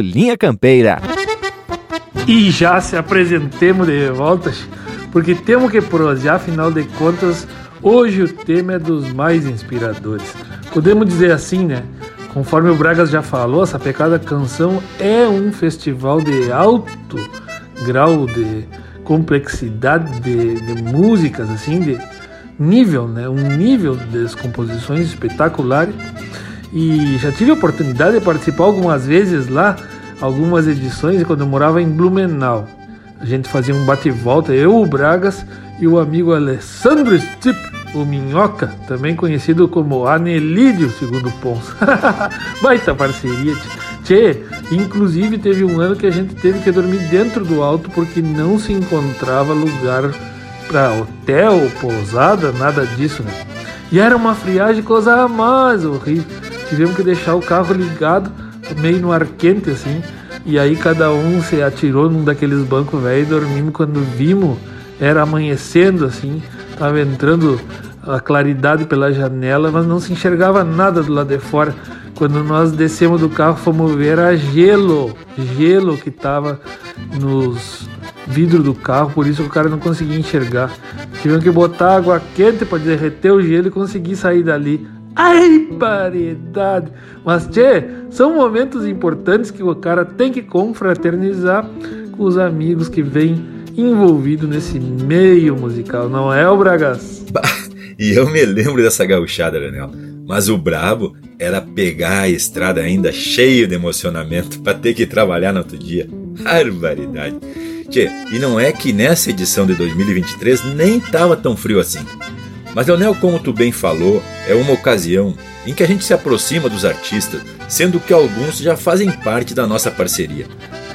Linha Campeira. E já se apresentemos de volta, porque temos que prosear, afinal de contas, hoje o tema é dos mais inspiradores. Podemos dizer assim, né? Conforme o Bragas já falou, essa pecada canção é um festival de alto grau de complexidade de, de músicas, assim, de nível, né? Um nível das composições espetaculares. E já tive a oportunidade de participar algumas vezes lá, algumas edições, quando eu morava em Blumenau. A gente fazia um bate-volta, eu, o Bragas e o amigo Alessandro Stipp, o Minhoca, também conhecido como Anelídio, segundo Pons. [LAUGHS] Baita parceria, tchê. Inclusive teve um ano que a gente teve que dormir dentro do alto porque não se encontrava lugar para hotel, pousada, nada disso, né? E era uma friagem coisa mais horrível. Tivemos que deixar o carro ligado, meio no ar quente assim. E aí cada um se atirou num daqueles bancos velho e dormimos quando vimos, era amanhecendo assim, tava entrando a claridade pela janela, mas não se enxergava nada do lado de fora. Quando nós descemos do carro, fomos ver a gelo, gelo que tava nos vidros do carro, por isso o cara não conseguia enxergar. Tivemos que botar água quente para derreter o gelo e conseguir sair dali. Ai, paridade! Mas, tchê, são momentos importantes que o cara tem que confraternizar com os amigos que vêm envolvidos nesse meio musical, não é, o Bragas? E eu me lembro dessa gauchada, Leonel. Mas o brabo era pegar a estrada ainda cheio de emocionamento para ter que trabalhar no outro dia. Barbaridade. Tchê, e não é que nessa edição de 2023 nem tava tão frio assim. Mas, Leonel, como tu bem falou, é uma ocasião em que a gente se aproxima dos artistas, sendo que alguns já fazem parte da nossa parceria.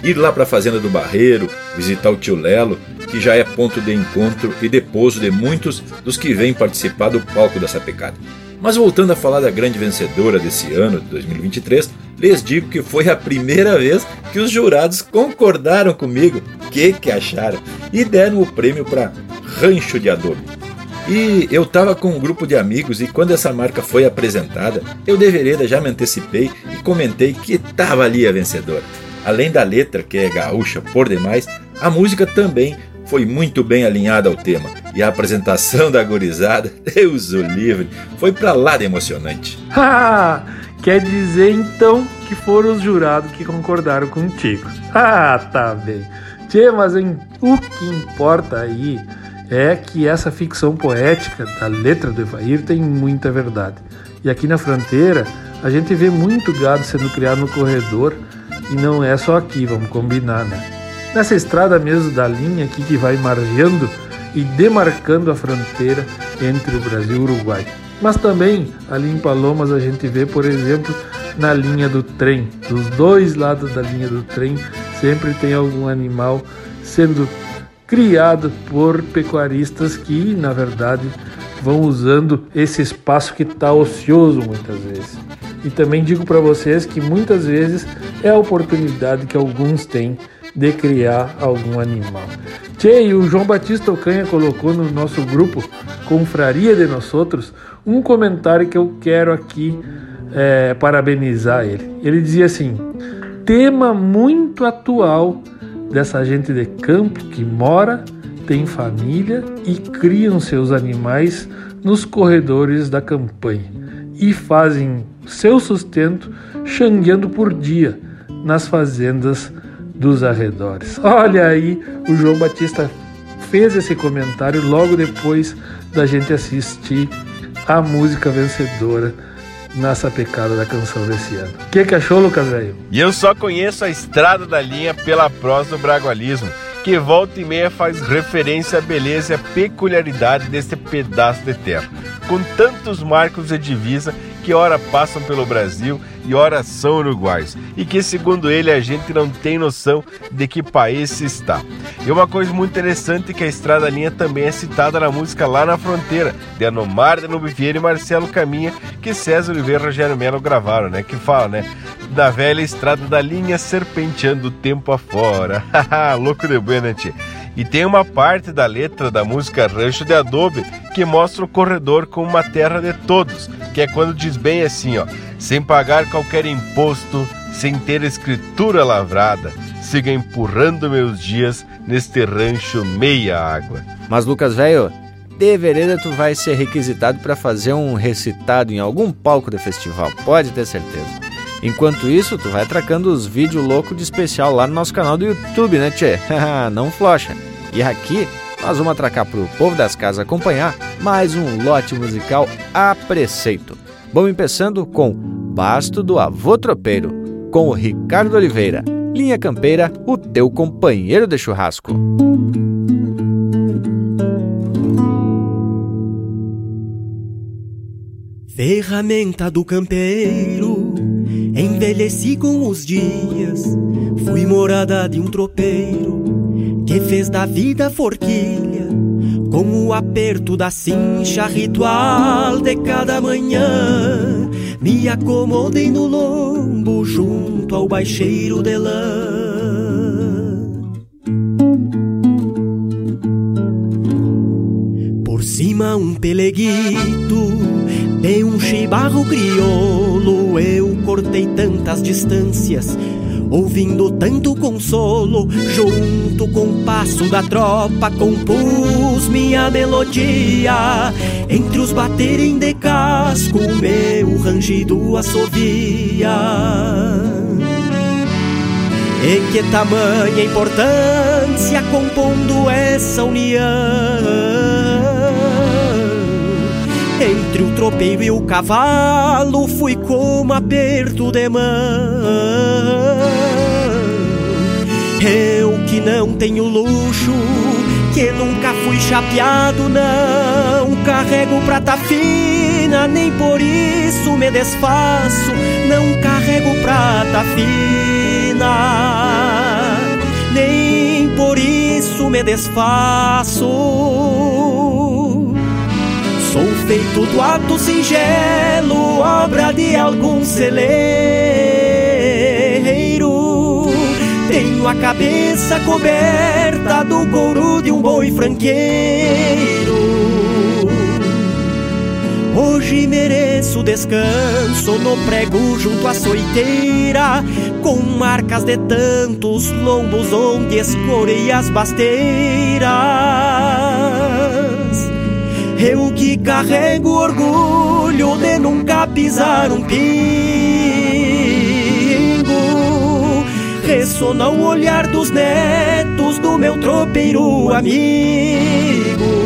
Ir lá para a Fazenda do Barreiro, visitar o tio Lelo, que já é ponto de encontro e depouso de muitos dos que vêm participar do palco dessa pecada. Mas voltando a falar da grande vencedora desse ano de 2023, lhes digo que foi a primeira vez que os jurados concordaram comigo, que que acharam, e deram o prêmio para Rancho de Adobe. E eu tava com um grupo de amigos e quando essa marca foi apresentada, eu de vereda já me antecipei e comentei que tava ali a vencedora. Além da letra, que é gaúcha por demais, a música também foi muito bem alinhada ao tema. E a apresentação da gorizada, [LAUGHS] Deus o livre, foi pra lá de emocionante. [LAUGHS] Quer dizer então que foram os jurados que concordaram contigo. [LAUGHS] Ah, tá bem. Tchê, mas o que importa aí é que essa ficção poética da letra do Evair tem muita verdade. E aqui na fronteira, a gente vê muito gado sendo criado no corredor e não é só aqui, vamos combinar, né? Nessa estrada mesmo da linha aqui que vai margeando e demarcando a fronteira entre o Brasil e o Uruguai. Mas também ali em Palomas a gente vê, por exemplo, na linha do trem. Dos dois lados da linha do trem sempre tem algum animal sendo criado por pecuaristas que, na verdade, vão usando esse espaço que está ocioso muitas vezes. E também digo para vocês que muitas vezes é a oportunidade que alguns têm de criar algum animal. Tchê, e o João Batista Ocanha colocou no nosso grupo Confraria de Nós Outros um comentário que eu quero aqui é, parabenizar ele. Ele dizia assim: tema muito atual dessa gente de campo que mora, tem família e criam seus animais nos corredores da campanha e fazem seu sustento xangueando por dia nas fazendas dos arredores. Olha aí, o João Batista fez esse comentário logo depois da gente assistir a música vencedora nessa pecada da canção desse ano. O que, que achou, Lucas Velho? E eu só conheço a Estrada da Linha pela prosa do Bragualismo, que volta e meia faz referência à beleza e à peculiaridade desse pedaço de terra, com tantos marcos de divisa que ora passam pelo Brasil e ora são uruguais, e que segundo ele a gente não tem noção de que país se está. E uma coisa muito interessante é que a Estrada Linha também é citada na música Lá na Fronteira, de Anomar de Vieira e Marcelo Caminha, que César Oliveira e Rogério Melo gravaram, né? Que fala, né? Da velha Estrada da Linha serpenteando o tempo afora. [LAUGHS] Louco de bueno, né, e tem uma parte da letra da música Rancho de Adobe que mostra o corredor como uma terra de todos, que é quando diz bem assim, ó, sem pagar qualquer imposto, sem ter escritura lavrada, siga empurrando meus dias neste rancho meia água. Mas Lucas velho, de vereda tu vai ser requisitado para fazer um recitado em algum palco de festival, pode ter certeza. Enquanto isso, tu vai tracando os vídeos loucos de especial lá no nosso canal do YouTube, né, tchê? [LAUGHS] Não flocha. E aqui, nós vamos atracar pro povo das casas acompanhar mais um lote musical a preceito. Vamos começando com Basto do Avô Tropeiro, com o Ricardo Oliveira. Linha Campeira, o teu companheiro de churrasco. Ferramenta do campeiro Envelheci com os dias, fui morada de um tropeiro que fez da vida forquilha, com o aperto da cincha ritual de cada manhã. Me acomodei no lombo junto ao baixeiro de lã. Por cima um peleguito de um chibarro crioulo eu cortei tantas distâncias, ouvindo tanto consolo, junto com o passo da tropa, compus minha melodia. Entre os baterem de casco, meu rangido assovia. E que tamanha importância compondo essa união entre o tropeiro e o cavalo fui como aperto de mão. Eu que não tenho luxo, que nunca fui chapeado, não carrego prata fina, nem por isso me desfaço. Não carrego prata fina, nem por isso me desfaço. Feito do ato singelo, obra de algum celeiro. Tenho a cabeça coberta do couro de um boi franqueiro. Hoje mereço descanso no prego junto à soiteira, com marcas de tantos lombos onde escorei as basteiras. Eu que carrego orgulho de nunca pisar um pingo, ressona o olhar dos netos do meu tropeiro amigo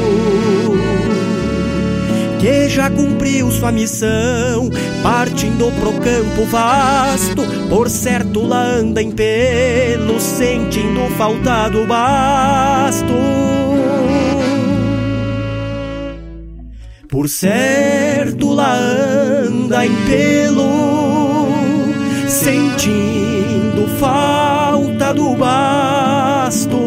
que já cumpriu sua missão, partindo pro campo vasto, por certo lá anda em pelo, sentindo falta do basto. Por certo lá anda em pelo, sentindo falta do basto.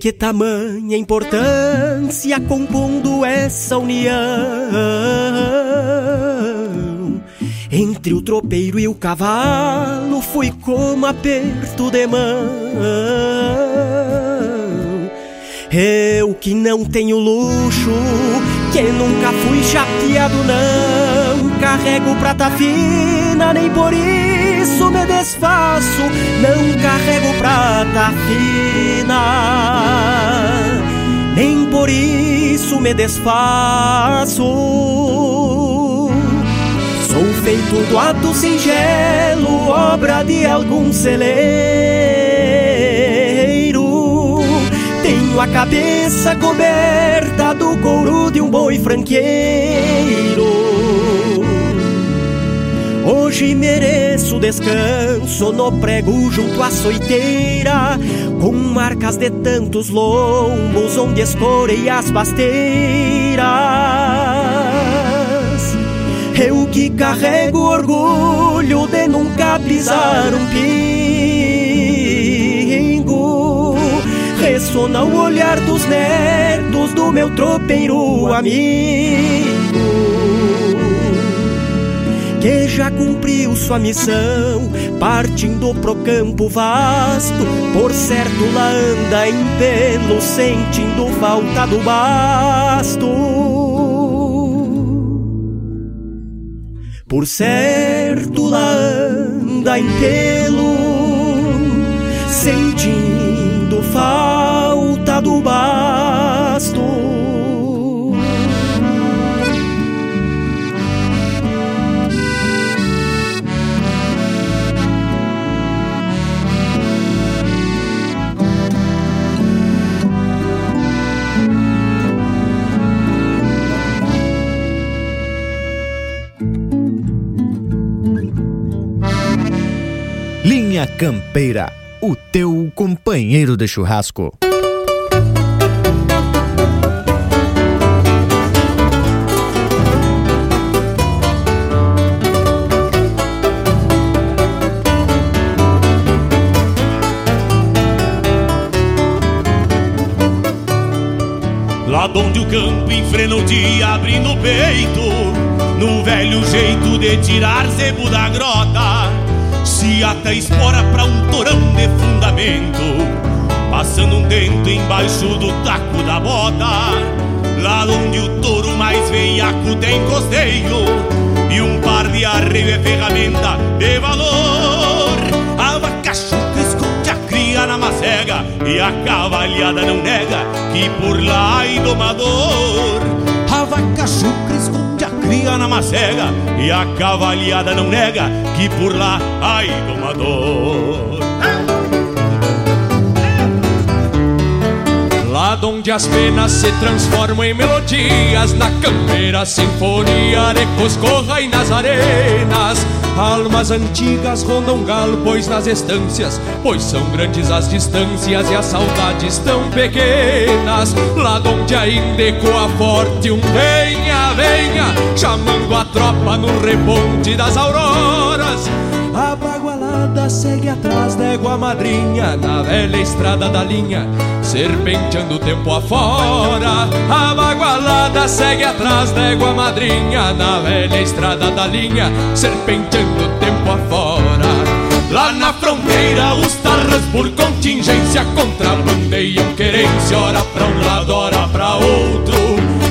Que tamanha importância compondo essa união. Entre o tropeiro e o cavalo fui como aperto de mão. Eu que não tenho luxo, que nunca fui chateado não. Carrego prata fina, nem por isso me desfaço Não carrego prata fina. Nem por isso me desfaço. Sou feito do ato singelo Obra de algum celeiro. Tenho a cabeça coberta do couro de um boi franqueiro Hoje mereço descanso no prego junto à soiteira, com marcas de tantos lombos onde escorei as pasteiras. Eu que carrego orgulho de nunca pisar um pingo, ressona o olhar dos netos do meu tropeiro amigo que já cumpriu sua missão, partindo pro campo vasto, por certo lá anda em pelo, sentindo falta do basto. Por certo lá anda em pelo, sentindo falta do basto. Linha Campeira, o teu companheiro de churrasco. Lá onde o campo enfrena o dia abrindo o peito No velho jeito de tirar zebo da grota se ata espora pra um torão de fundamento Passando um dento embaixo do taco da bota. Lá onde o touro mais veiaco tem costeio E um par de arreio é ferramenta de valor. A vaca chuca esconde a cria na macega E a cavalhada não nega que por lá há domador. A vaca esconde cria na macega E a cavalhada não nega que por lá ai domador. Lá onde as penas se transformam em melodias Na campeira sinfonia de Coscorra e nas arenas. Almas antigas rondam galpões nas estâncias Pois são grandes as distâncias e as saudades tão pequenas. Lá onde ainda ecoa forte um venha, venha Chamando a tropa no reponte das auroras. A bagualada segue atrás da égua madrinha Na velha estrada da linha Serpenteando o tempo afora. A bagualada segue atrás da égua madrinha Na velha estrada da linha Serpenteando o tempo afora. Lá na fronteira os tarras por contingência Contrabandeiam querência Ora pra um lado, ora pra outro.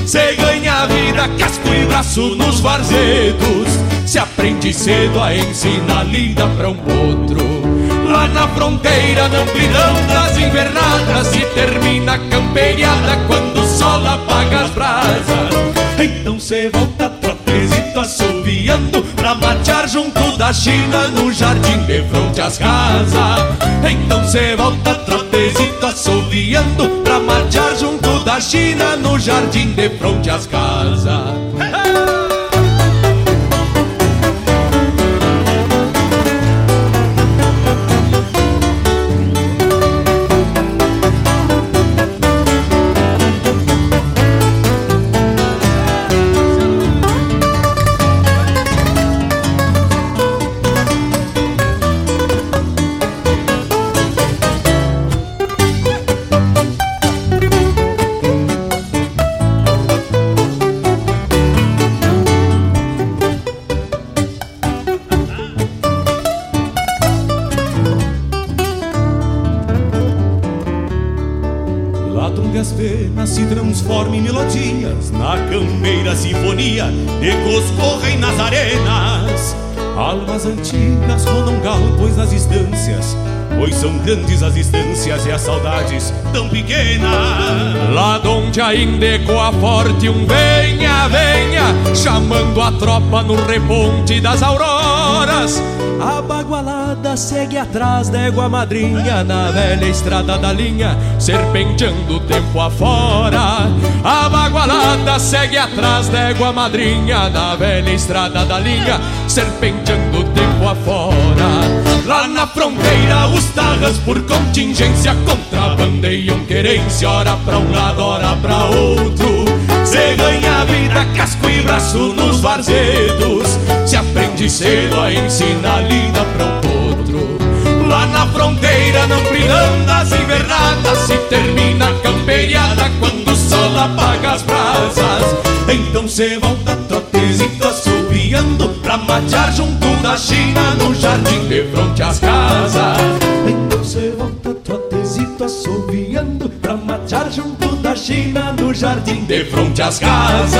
Se ganha vida, casco e braço nos varzedos. Se aprende cedo a ensinar lida pra um outro. Lá na fronteira, na amplidão das invernadas, se termina a camperiada quando o sol apaga as brasas. Então cê volta trotezito assoviando pra matear junto da China no jardim de fronte às casas. Então cê volta trotezito assoviando pra matear junto da China no jardim de fronte às casas. Transforma em melodias Na campeira sinfonia Ecos correm nas arenas. Almas antigas rodam galpões nas distâncias Pois são grandes as distâncias e as saudades tão pequenas. Lá onde ainda ecoa forte um venha, venha Chamando a tropa no reponte das auroras. A bagualada segue atrás da égua madrinha Na velha estrada da linha, serpenteando o tempo afora. A bagualada segue atrás da égua madrinha Na velha estrada da linha, serpenteando o tempo afora. Lá na fronteira os tarras por contingência Contrabandeiam querência, ora pra um lado, ora pra outro. Cê ganha vida, casco e braço nos varzedos. Se aprende cedo a ensinar lida pra um fronteira, na amplidão das invernadas Se termina a camperiada quando o sol apaga as brasas. Então cê volta trotezito assobiando Pra matear junto da China no jardim de fronte às casas. Então cê volta trotezito assobiando Pra matear junto da China no jardim de fronte às casas.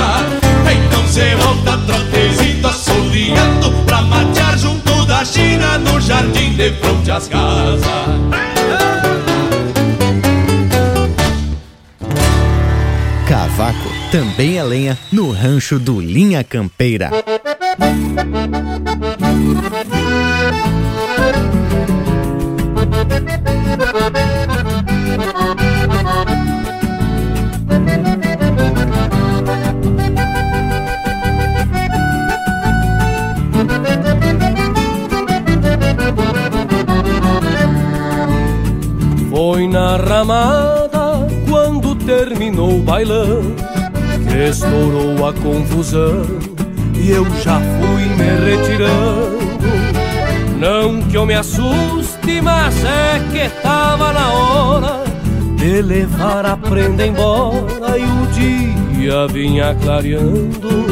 Então cê volta trotezito assobiando Pra matear da China no jardim de fronte às casas Cavaco também é lenha no rancho do Linha Campeira. Foi quando terminou o bailão estourou a confusão e eu já fui me retirando. Não que eu me assuste, mas é que tava na hora de levar a prenda embora e o dia vinha clareando.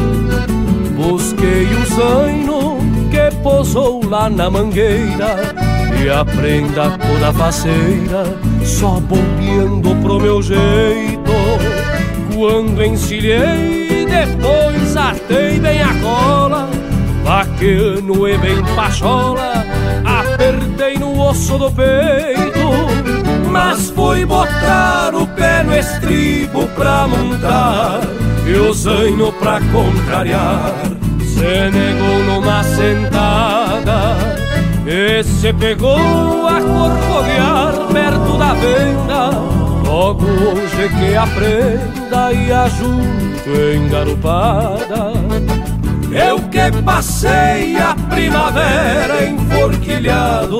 Busquei o zaino que pousou lá na mangueira e a prenda toda faceira, só bombeando pro meu jeito. Quando encilhei, depois atei bem a cola, vaqueano e bem pachola, apertei no osso do peito. Mas foi botar o pé no estribo pra montar, e o zaino pra contrariar, se negou numa sentada. E se pegou a corcovear perto da venda Logo hoje que aprenda e ajunto engarupada. Eu que passei a primavera enforquilhado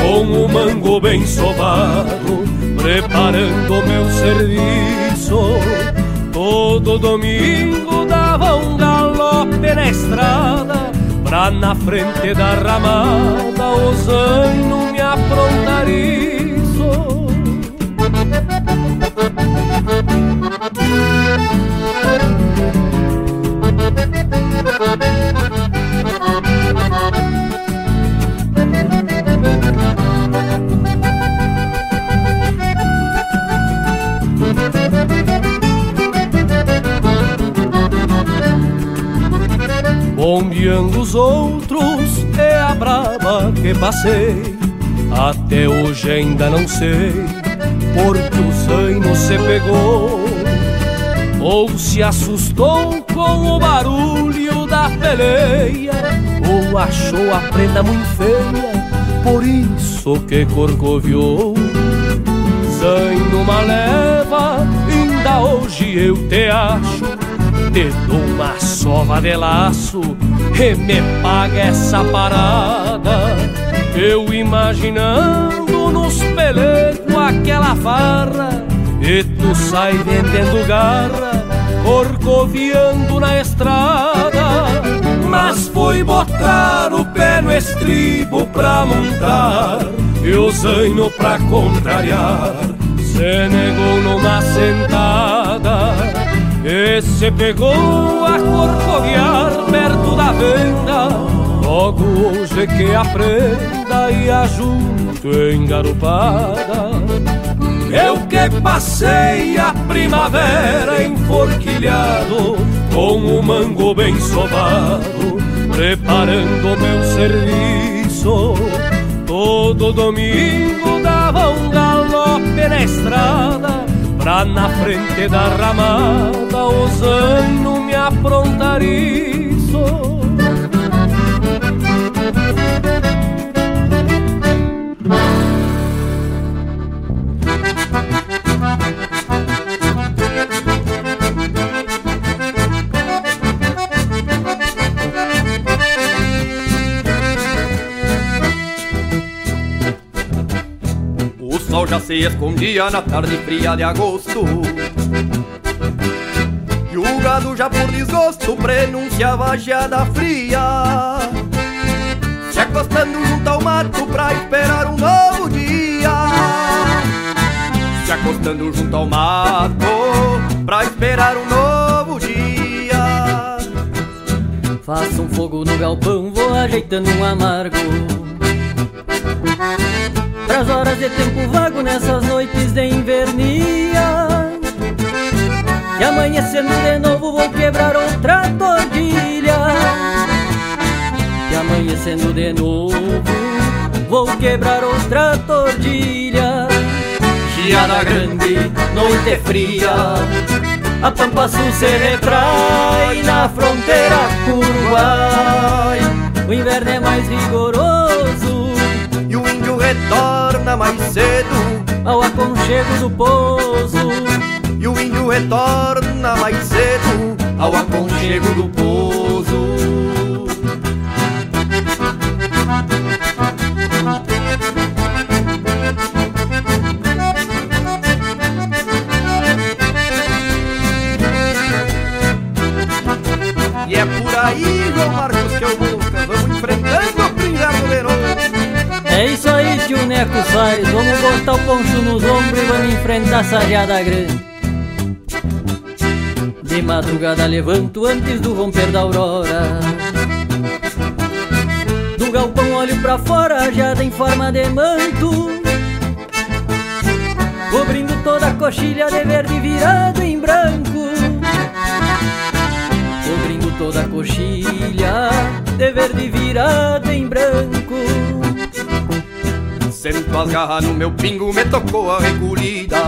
Com o mango bem sovado Preparando meu serviço Todo domingo dava um galope na estrada Pra na frente da ramada o zaino me aprontar passei. Até hoje ainda não sei Porque o zaino se pegou Ou se assustou com o barulho da peleia Ou achou a prenda muito feia. Por isso que corcoviou. Zaino uma leva Ainda hoje eu te acho. Te dou uma sova de laço E me paga essa parada Eu imaginando nos pelecos aquela farra E tu sai vendendo garra corcoviando na estrada. Mas foi botar o pé no estribo pra montar e o zaino pra contrariar. Se negou numa sentada e se pegou a corcoviar perto da venda. Logo hoje que aprenda e ajunto engarupada. Eu que passei a primavera enforquilhado Com o mango bem sovado Preparando meu serviço Todo domingo dava um galope na estrada Pra na frente da ramada O zaino me aprontar se escondia na tarde fria de agosto. E o gado já por desgosto prenunciava a geada fria. Se acostando junto ao mato pra esperar um novo dia. Se acostando junto ao mato pra esperar um novo dia. Faço um fogo no galpão, vou ajeitando um amargo Pras horas de tempo vago nessas noites de invernia E amanhecendo de novo vou quebrar outra tordilha. E amanhecendo de novo vou quebrar outra tordilha. Geada grande, noite fria A Pampa Sul se retrai na fronteira com o Uruguai O inverno é mais rigoroso retorna mais cedo. Ao aconchego do pouso E o índio retorna mais cedo. Ao aconchego do pouso tio Neco Soares Vamos botar o poncho nos ombros e vamos enfrentar essa geada grande. De madrugada levanto antes do romper da aurora. Do galpão olho pra fora, geada em forma de manto. Cobrindo toda a coxilha de verde virado em branco. Cobrindo toda a coxilha de verde virado em branco Sento as garras no meu pingo, me tocou a recolhida.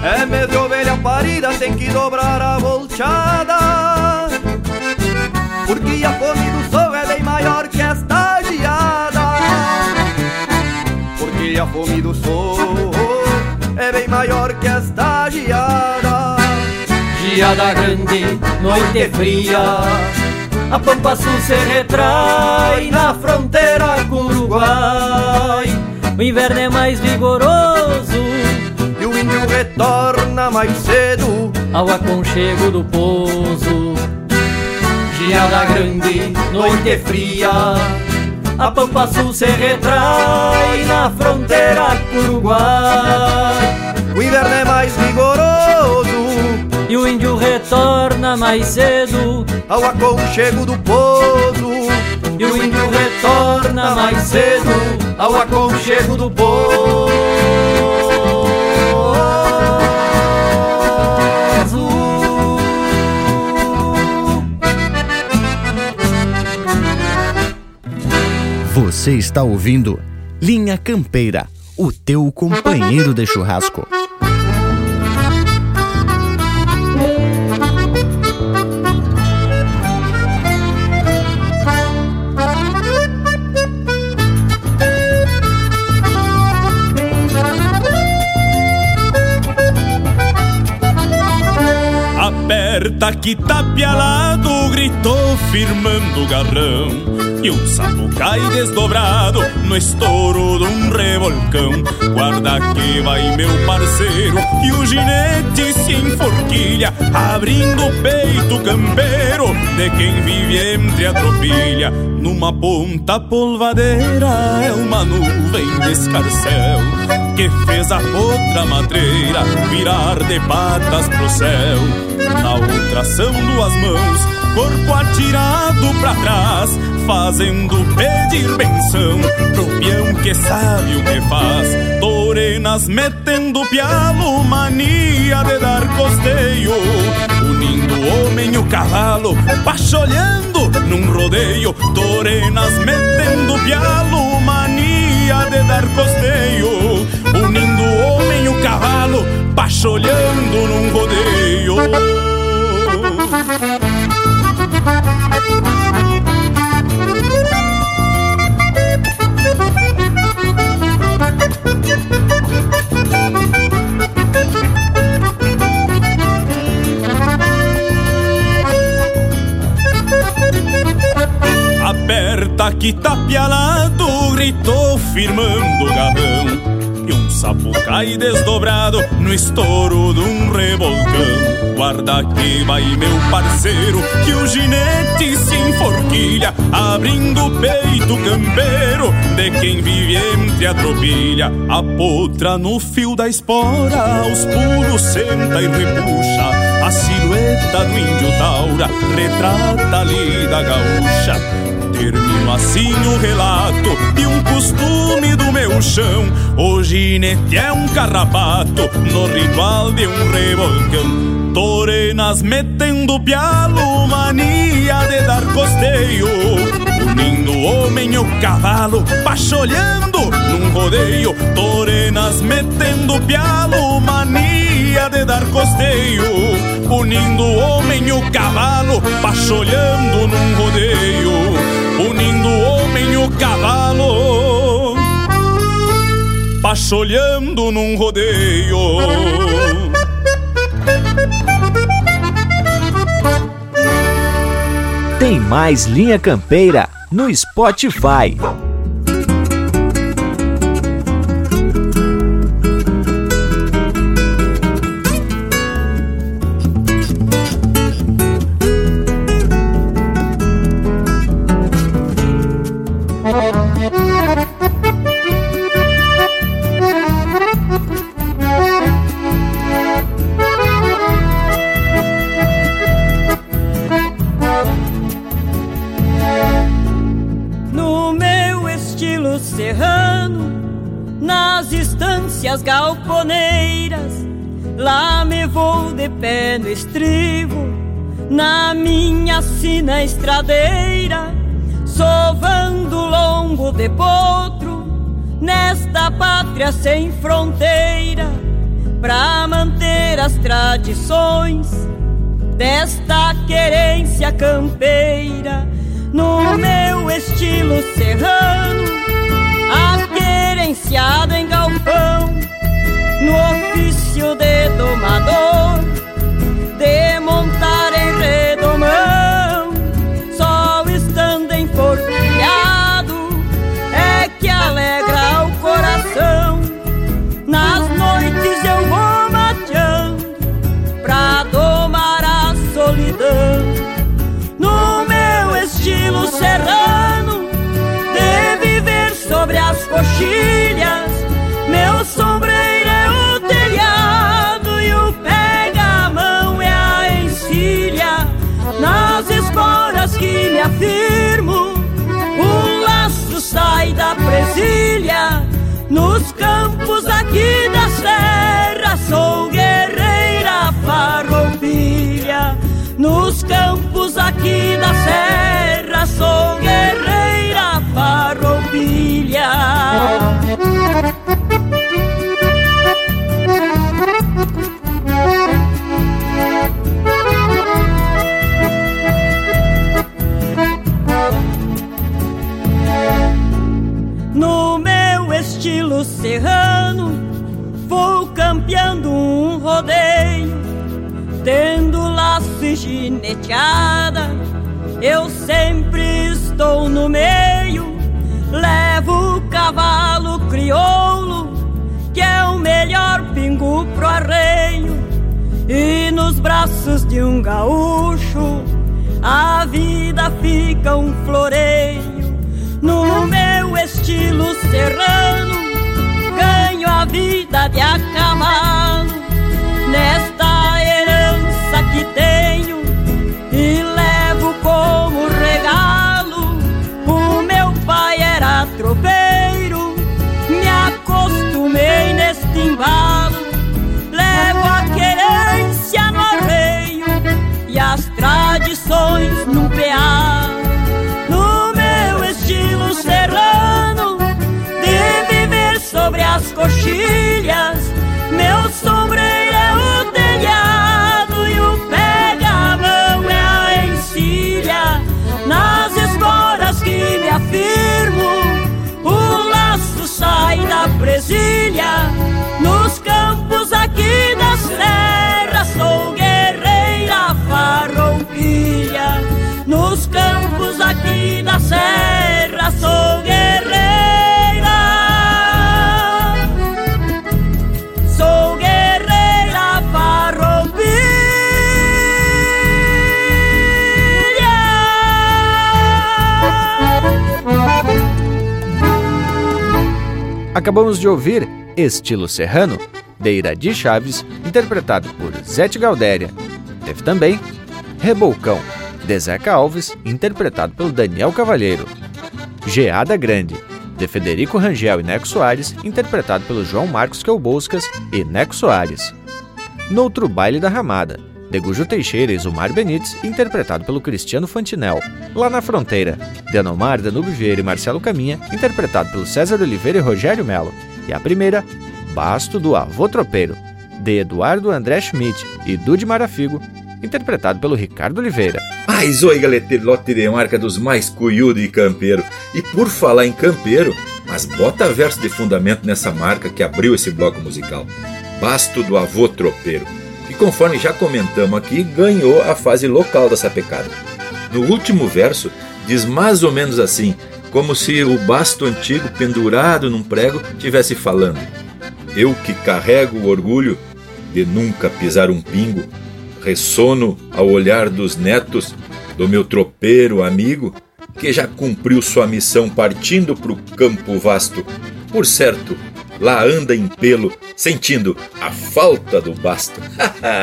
É de ovelha parida, tem que dobrar a volteada. Porque a fome do sol é bem maior que esta geada. Porque a fome do sol é bem maior que esta geada. Geada grande, noite fria, a Pampa Sul se retrai na fronteira Uruguai. O inverno é mais vigoroso e o índio retorna mais cedo ao aconchego do pouso. Geada grande, noite fria, a Pampa Sul se retrai na fronteira com o Uruguai. O inverno é mais vigoroso e o índio retorna mais cedo ao aconchego do pouso. E o índio retorna mais cedo ao aconchego do pouso. Você está ouvindo Linha Campeira, o teu companheiro de churrasco. Aperta que tapialado gritou firmando o garrão e um sapo cai desdobrado no estouro de um revolcão. Guarda que vai meu parceiro e o ginete se enforquilha, abrindo o peito campeiro de quem vive entre a tropilha. Numa ponta polvadeira é uma nuvem de escarcel que fez a outra madreira virar de patas pro céu. Na outra são duas mãos, corpo atirado pra trás, fazendo pedir benção pro peão que sabe o que faz. Torenas metendo pialo, mania de dar costeio, unindo o homem e o cavalo, pacholhando num rodeio. Torenas metendo pialo, mania de dar costeio, unindo o homem e o cavalo, pacholhando num rodeio. Aperta que tapialado, gritou firmando o garrão. E um sapo cai desdobrado no estouro de um revolcão. Guarda que vai meu parceiro, que o ginete se enforquilha, abrindo o peito campeiro de quem vive entre a tropilha. A potra no fio da espora, aos pulos senta e repuxa. A silhueta do índio taura retrata ali da gaúcha Termino assim o relato de um costume do meu chão. O ginete é um carrapato no ritual de um revolcão. Torenas metendo pialo, mania de dar costeio. Unindo o homem e o cavalo, pacholhando num rodeio. Torenas metendo pialo, mania de dar costeio. Unindo o homem e o cavalo, pacholhando num rodeio unindo o homem e o cavalo, pacholhando num rodeio. Tem mais linha campeira no Spotify. Sina estradeira, sovando lombo de potro, nesta pátria sem fronteira, pra manter as tradições desta querência campeira, no meu estilo serrano, a querenciada em galpão no coxilhas. Meu sombreiro é o telhado e o pega-mão é a encilha. Nas esporas que me afirmo, o laço sai da presilha. Nos campos aqui da serra sou guerreira farroupilha. Nos campos aqui da serra sou No meu estilo serrano, vou campeando um rodeio, tendo laço e gineteada. Eu sempre estou no meio, E nos braços de um gaúcho, a vida fica um floreio. No meu estilo serrano, ganho a vida de a cavalo. Nesta herança que tenho e levo como regalo. O meu pai era tropeiro, me acostumei neste embalo. Sobre as coxilhas, meu sombreiro é o telhado e o pega-mão é a encilha. Nas esporas que me afirmo, o laço sai da presilha. Nos campos aqui das terras sou guerreira farroupilha. Nos campos aqui da serra sou guerreira. Acabamos de ouvir Estilo Serrano, de Iradi Chaves, interpretado por Zete Galdéria. Teve também Rebolcão, de Zeca Alves, interpretado pelo Daniel Cavalheiro. Geada Grande, de Federico Rangel e Neco Soares, interpretado pelo João Marcos Quelboscas e Neco Soares. Noutro Baile da Ramada, de Gujo Teixeira e Zumar Benites, interpretado pelo Cristiano Fantinel. Lá na Fronteira, de Anomar, Danube Vieira e Marcelo Caminha, interpretado pelo César Oliveira e Rogério Melo. E a primeira, Basto do Avô Tropeiro, de Eduardo André Schmidt e Dude Marafigo, interpretado pelo Ricardo Oliveira. Mas oi, galeteiro, lote de marca dos mais cuiudo e campeiro. E por falar em campeiro, mas bota verso de fundamento nessa marca que abriu esse bloco musical. Basto do Avô Tropeiro, que conforme já comentamos aqui, ganhou a fase local da sapecada. No último verso, diz mais ou menos assim, como se o basto antigo pendurado num prego tivesse falando: Eu que carrego o orgulho de nunca pisar um pingo, ressono ao olhar dos netos do meu tropeiro amigo, que já cumpriu sua missão partindo pro campo vasto. Por certo, lá anda em pelo, sentindo a falta do basto.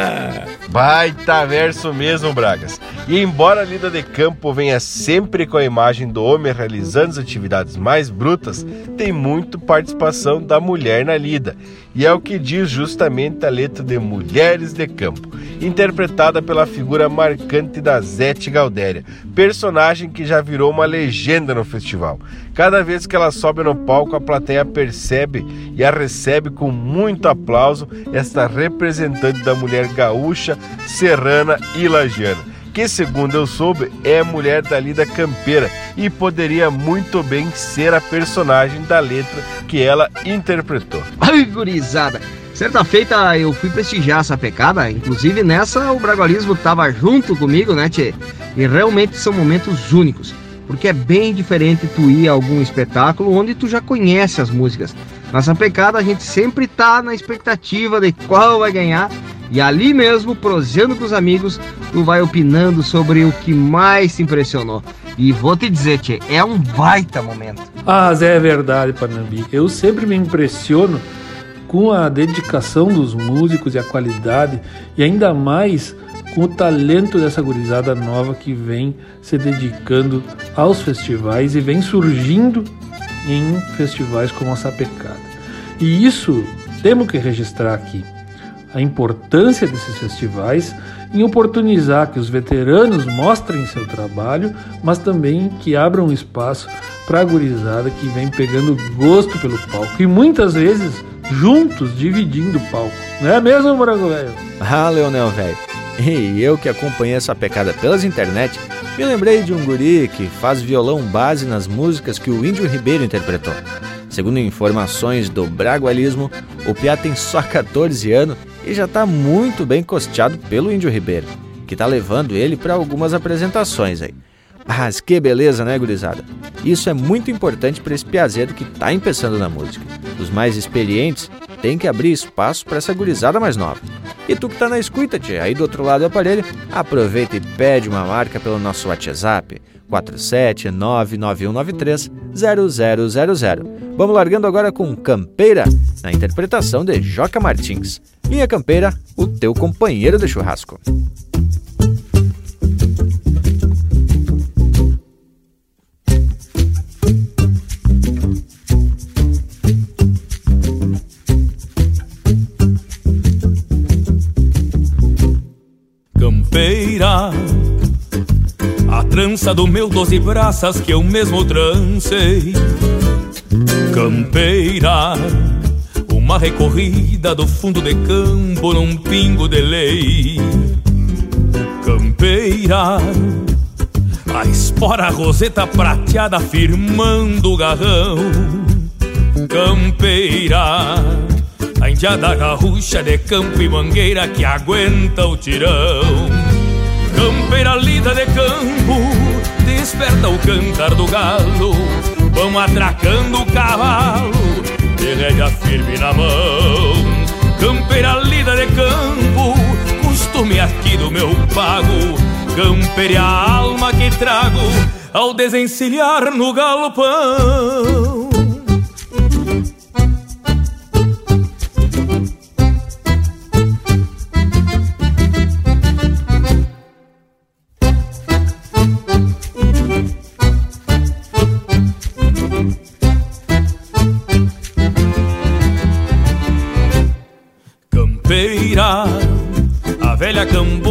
[LAUGHS] Baita verso mesmo, Bragas. E embora a lida de campo venha sempre com a imagem do homem realizando as atividades mais brutas, tem muito participação da mulher na lida. E é o que diz justamente a letra de Mulheres de Campo, interpretada pela figura marcante da Zete Galdéria, personagem que já virou uma legenda no festival. Cada vez que ela sobe no palco, a plateia percebe e a recebe com muito aplauso esta representante da mulher gaúcha, serrana e lagiana que, segundo eu soube, é mulher da lida campeira e poderia muito bem ser a personagem da letra que ela interpretou. Ai, gurizada! Certa feita eu fui prestigiar essa pecada, inclusive nessa o Bragualismo tava junto comigo, né, Tchê? E realmente são momentos únicos, porque é bem diferente tu ir a algum espetáculo onde tu já conhece as músicas. Nessa pecada a gente sempre tá na expectativa de qual vai ganhar E ali mesmo, prosseando com os amigos, tu vai opinando sobre o que mais te impressionou. E vou te dizer, tchê, é um baita momento. Ah, Zé, é verdade, Panambi. Eu sempre me impressiono com a dedicação dos músicos e a qualidade, e ainda mais com o talento dessa gurizada nova que vem se dedicando aos festivais e vem surgindo em festivais como a Sapecada. E isso temos que registrar aqui. A importância desses festivais em oportunizar que os veteranos mostrem seu trabalho, mas também que abram espaço para a gurizada que vem pegando gosto pelo palco e muitas vezes juntos dividindo o palco. Não é mesmo, Morango Velho? Ah, Leonel Velho. E eu que acompanhei essa pecada pelas internet, me lembrei de um guri que faz violão base nas músicas que o Índio Ribeiro interpretou. Segundo informações do Bragualismo, o Piá tem só 14 anos e já está muito bem costeado pelo Índio Ribeiro, que está levando ele para algumas apresentações aí. Mas que beleza, né, gurizada? Isso é muito importante para esse piazeiro que está empeçando na música. Os mais experientes têm que abrir espaço para essa gurizada mais nova. E tu que tá na escuta, tia, aí do outro lado do aparelho, aproveita e pede uma marca pelo nosso WhatsApp 47991930000. Vamos largando agora com Campeira, na interpretação de Joca Martins. Linha Campeira, o teu companheiro de churrasco. Campeira, a trança do meu doze braças que eu mesmo trancei. Campeira, uma recorrida do fundo de campo num pingo de lei. Campeira, a espora roseta prateada firmando o garrão. Campeira, a indiada gaúcha de campo e mangueira que aguenta o tirão. Campeira lida de campo, desperta o cantar do galo. Vão atracando o cavalo, de rédea firme na mão. Campeira lida de campo, costume aqui do meu pago. Campeira a alma que trago ao desencilhar no galopão.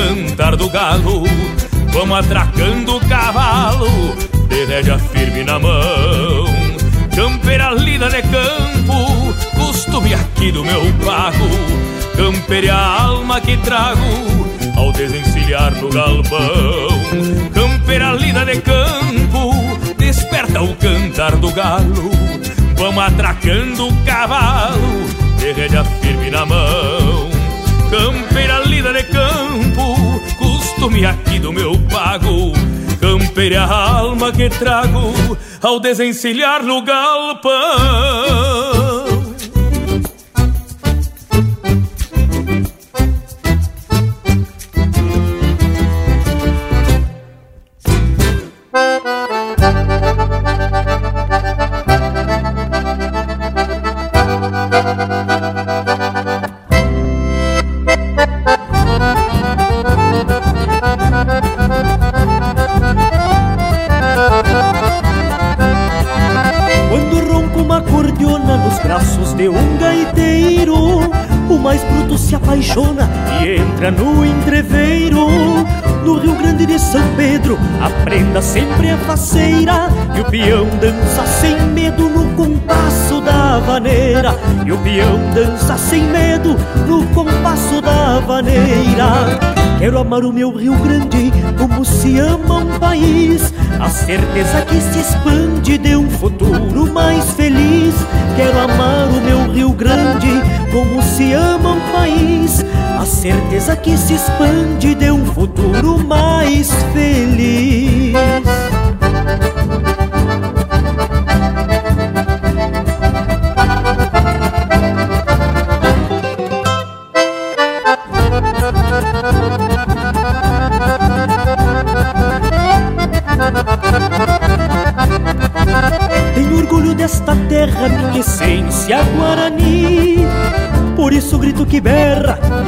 cantar do galo. Vamos atracando o cavalo, de rédea firme na mão. Campeira lida de campo, costume aqui do meu pago. Campeira a alma que trago ao desencilhar no galpão. Campeira lida de campo, desperta o cantar do galo. Vamos atracando o cavalo, de rédea firme na mão. Campeira lida de campo, costume aqui do meu pago. Campeira a alma que trago ao desencilhar no galpão. Entra no entreveiro no Rio Grande de São Pedro, a prenda sempre é faceira e o peão dança sem medo no compasso da vaneira. E o peão dança sem medo no compasso da vaneira. Quero amar o meu Rio Grande como se ama um país. A certeza que se expande de um futuro mais feliz. Quero amar o meu Rio Grande como se ama um país. A certeza que se expande de um futuro mais feliz.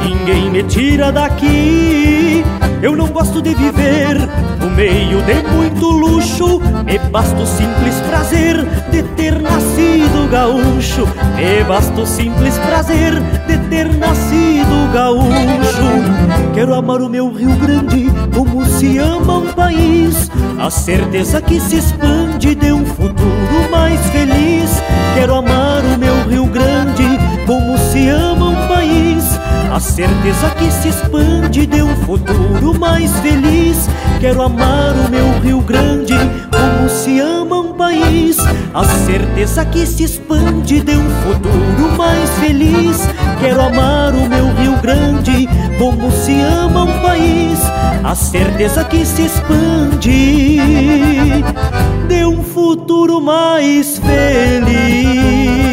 Ninguém me tira daqui. Eu não gosto de viver no meio de muito luxo. Me basta o simples prazer de ter nascido gaúcho. Me basta o simples prazer de ter nascido gaúcho. Quero amar o meu Rio Grande como se ama um país. A certeza que se expande de um futuro mais feliz. Quero amar o meu Rio Grande como se ama um país. A certeza que se expande de um futuro mais feliz. Quero amar o meu Rio Grande como se ama um país. A certeza que se expande de um futuro mais feliz. Quero amar o meu Rio Grande como se ama um país. A certeza que se expande de um futuro mais feliz.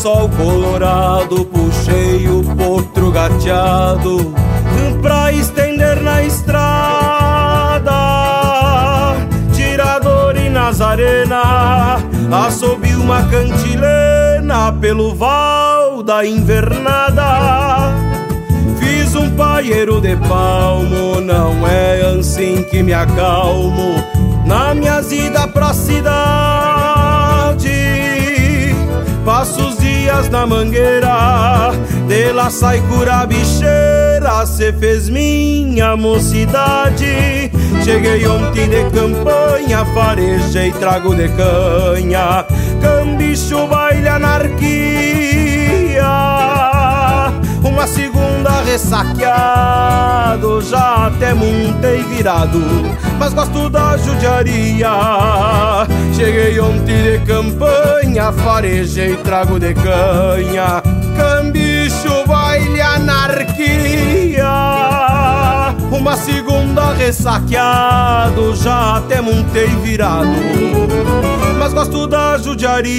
Sol colorado, puxei o potro gateado Pra estender na estrada Tirador e Nazarena Assobiu uma cantilena pelo val da invernada. Fiz um paieiro de palmo, não é assim que me acalmo Na minha ida pra cidade Passo os dias na mangueira, de lá sai cura bicheira, cê fez minha mocidade. Cheguei ontem de campanha, farejei trago de canha, cambicho baile anarquia. Uma segunda ressaqueado, já até montei virado, mas gosto da judiaria. Cheguei ontem de campanha, farejei trago de canha, cambicho baile anarquia. Uma segunda ressaqueado, já até montei virado, mas gosto da judiaria.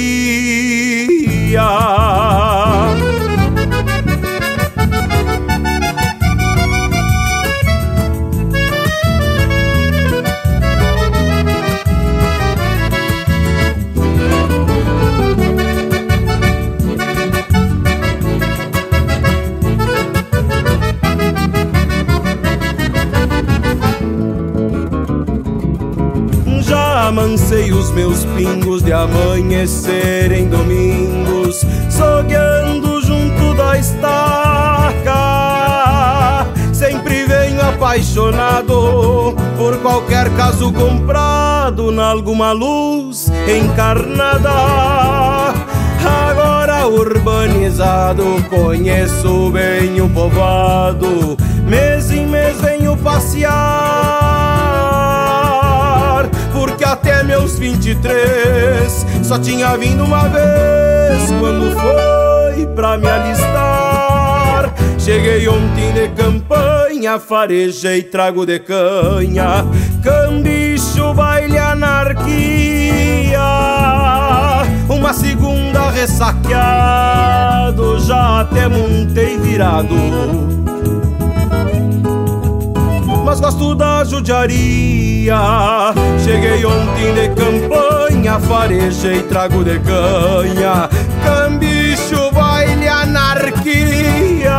Amancei os meus pingos de amanhecer em domingos, sogueando junto da estaca. Sempre venho apaixonado por qualquer caso comprado na alguma luz encarnada. Agora urbanizado, conheço bem o povoado, mês em mês venho passear porque até meus 23 só tinha vindo uma vez quando foi pra me alistar. Cheguei ontem de campanha, farejei trago de canha, cambicho baile anarquia. uma segunda ressaqueado, já até montei virado. Mas gosto da judiaria. Cheguei ontem de campanha, farejei trago de canha. Cambicho, baile, anarquia.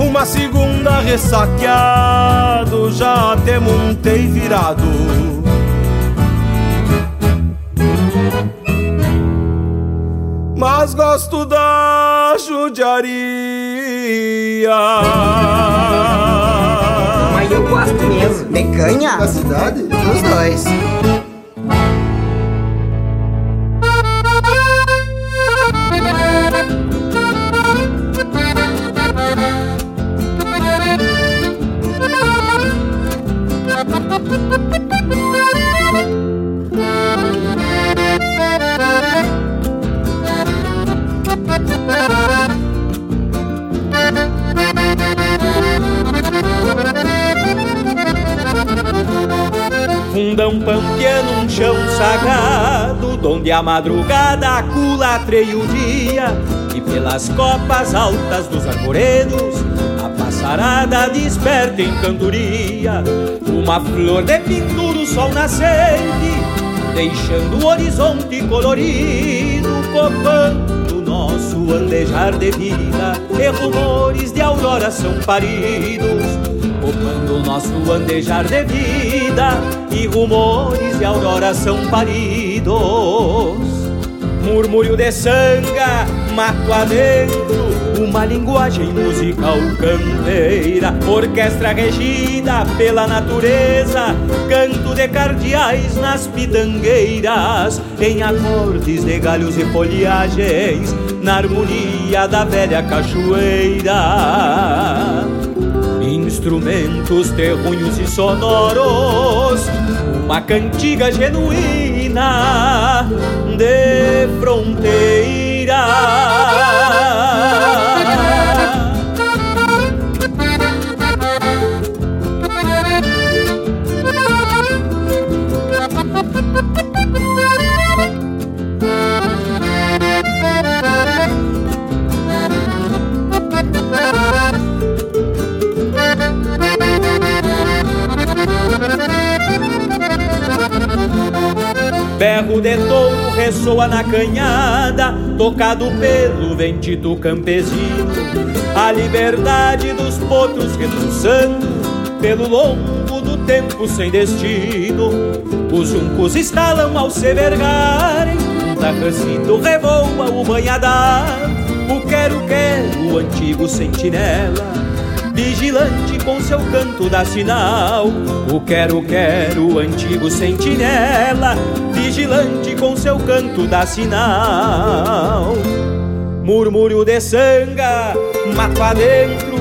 Uma segunda ressaqueado, já até montei virado. mas gosto da judiaria. Eu gosto mesmo. De canha? Da cidade? Os dois. Fundão pampiano, um chão sagrado, donde a madrugada culatreia o dia, e pelas copas altas dos arvoredos, a passarada desperta em cantoria, uma flor de pintura o sol nascente, deixando o horizonte colorido, copando nosso andejar de vida, e rumores de aurora são paridos, copando o nosso andejar de vida, e rumores de aurora são paridos. Murmúrio de sanga, mato adentro, uma linguagem musical campeira, orquestra regida pela natureza, canto de cardeais nas pitangueiras, em acordes de galhos e folhagens, na harmonia da velha cachoeira. Instrumentos terrunhos e sonoros, uma cantiga genuína de fronteira. Berro de touro ressoa na canhada, tocado pelo ventito campesino. A liberdade dos potros reduçando pelo longo do tempo sem destino. Os juncos estalam ao se vergarem, tarracito revoa o banhadar. O quero-quero, o antigo sentinela vigilante com seu canto dá sinal. O quero-quero, antigo sentinela, vigilante com seu canto dá sinal. Murmúrio de sanga, mato adentro,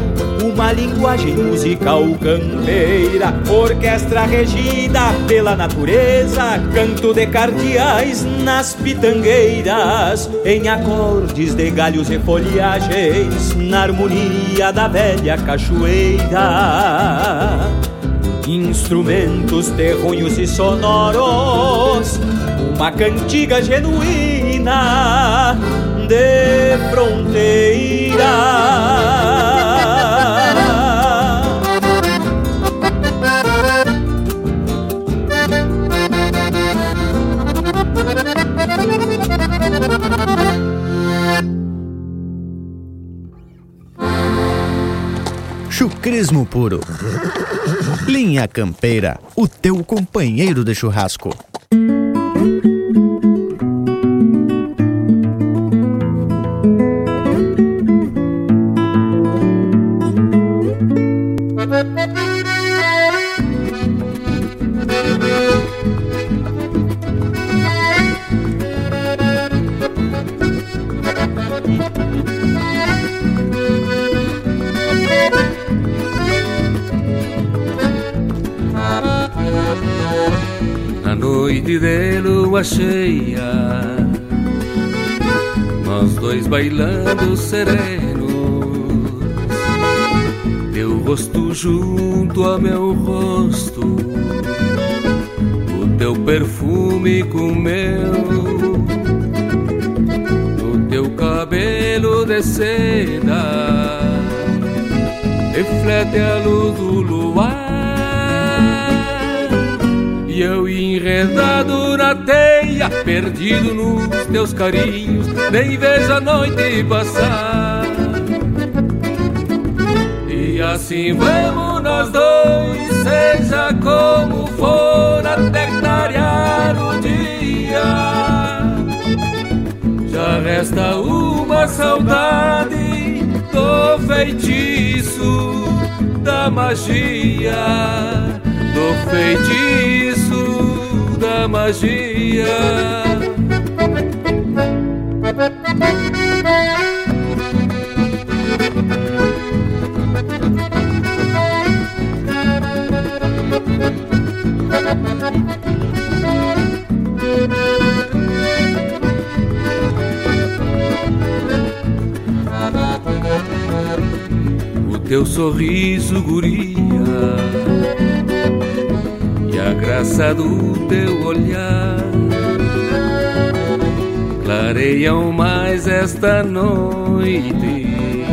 uma linguagem musical campeira, orquestra regida pela natureza, canto de cardeais nas pitangueiras, em acordes de galhos e folhagens, na harmonia da velha cachoeira. Instrumentos terrunhos e sonoros, uma cantiga genuína de fronteira. Chucrismo puro. Linha Campeira, o teu companheiro de churrasco. noite de lua cheia, nós dois bailando serenos, teu rosto junto ao meu rosto, o teu perfume com meu, o teu cabelo de seda, reflete a luz do luar. Eu enredado na teia, perdido nos teus carinhos, nem vejo a noite passar. E assim vamos nós dois, seja como for, até clarear o dia já resta uma saudade do feitiço da magia, do feitiço magia. teu sorriso, guria, a graça do teu olhar clareiam mais esta noite e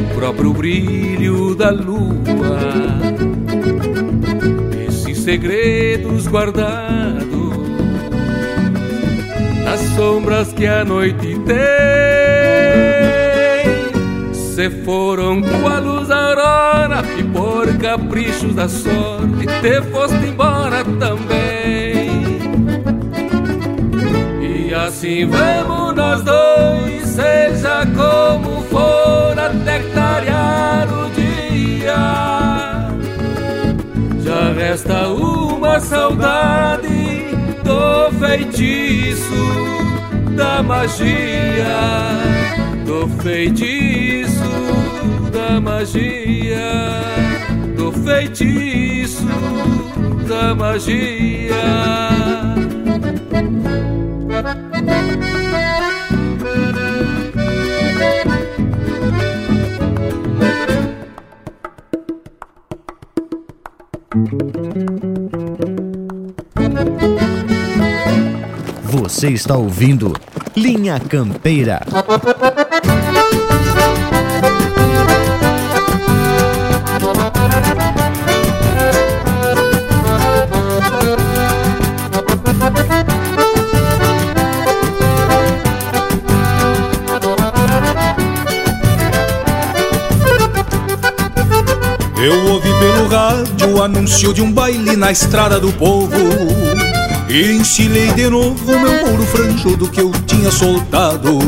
o próprio brilho da lua. Esses segredos guardados nas sombras que a noite tem se foram com a luz aurora por caprichos da sorte te foste embora também. E assim vamos nós dois, seja como for, até clarear o dia. Já resta uma saudade do feitiço da magia, do feitiço da magia, feitiço da magia. Você está ouvindo Linha Campeira. Anúncio de um baile na estrada do povo. E de novo meu mouro franjudo que eu tinha soltado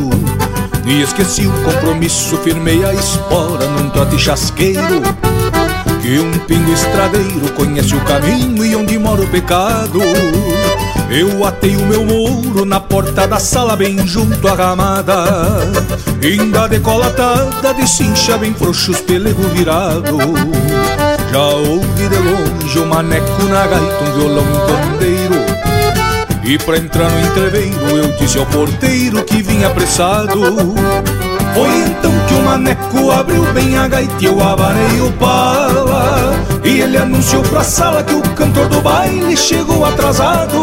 E esqueci o compromisso, firmei a espora num trote chasqueiro. Que um pingo estradeiro conhece o caminho e onde mora o pecado. Eu atei o meu mouro na porta da sala bem junto à ramada Ainda decolatada de cincha bem frouxos pelego virado. Já ouvi de longe o maneco na gaita, um violão um pandeiro. E pra entrar no entreveiro eu disse ao porteiro que vinha apressado. Foi então que o maneco abriu bem a gaita e eu abanei o pala. E ele anunciou pra sala que o cantor do baile chegou atrasado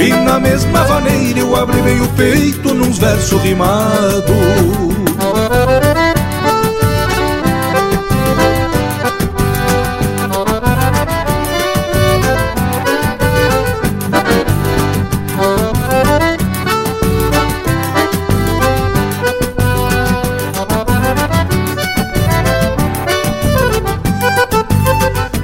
E na mesma vaneira eu abri bem o peito nos versos rimados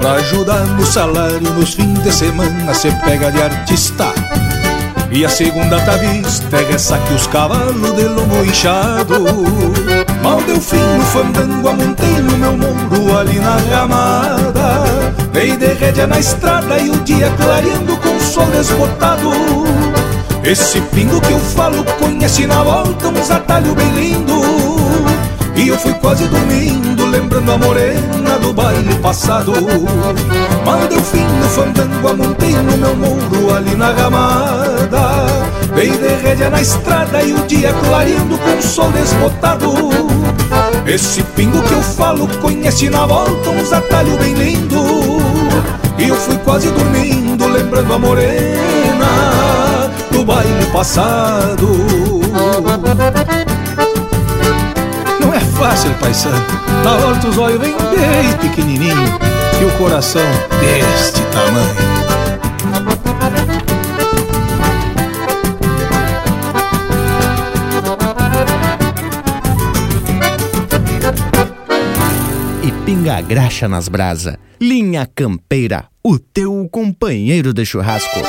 Pra ajudar no salário nos fins de semana Cê pega de artista. E a segunda tá vista é essa que os cavalos de lombo inchado. Mal deu fim no fandango, amontei no meu muro ali na ramada. Dei de rédea na estrada e o dia clareando com o sol desbotado Esse pingo que eu falo conhece na volta uns atalhos bem lindo E eu fui quase dormindo, lembrando a morena do baile passado. Mal deu fim no fandango, amontei no meu muro ali na ramada. Dei de rédea na estrada e o dia clareando com o sol desbotado. Esse pingo que eu falo conhece na volta uns atalhos bem lindo. E eu fui quase dormindo, lembrando a morena do baile passado fácil, paisano Na horta os olhos vêm bem pequenininho E o coração deste tamanho E pinga graxa nas brasa. Linha Campeira, o teu companheiro de churrasco.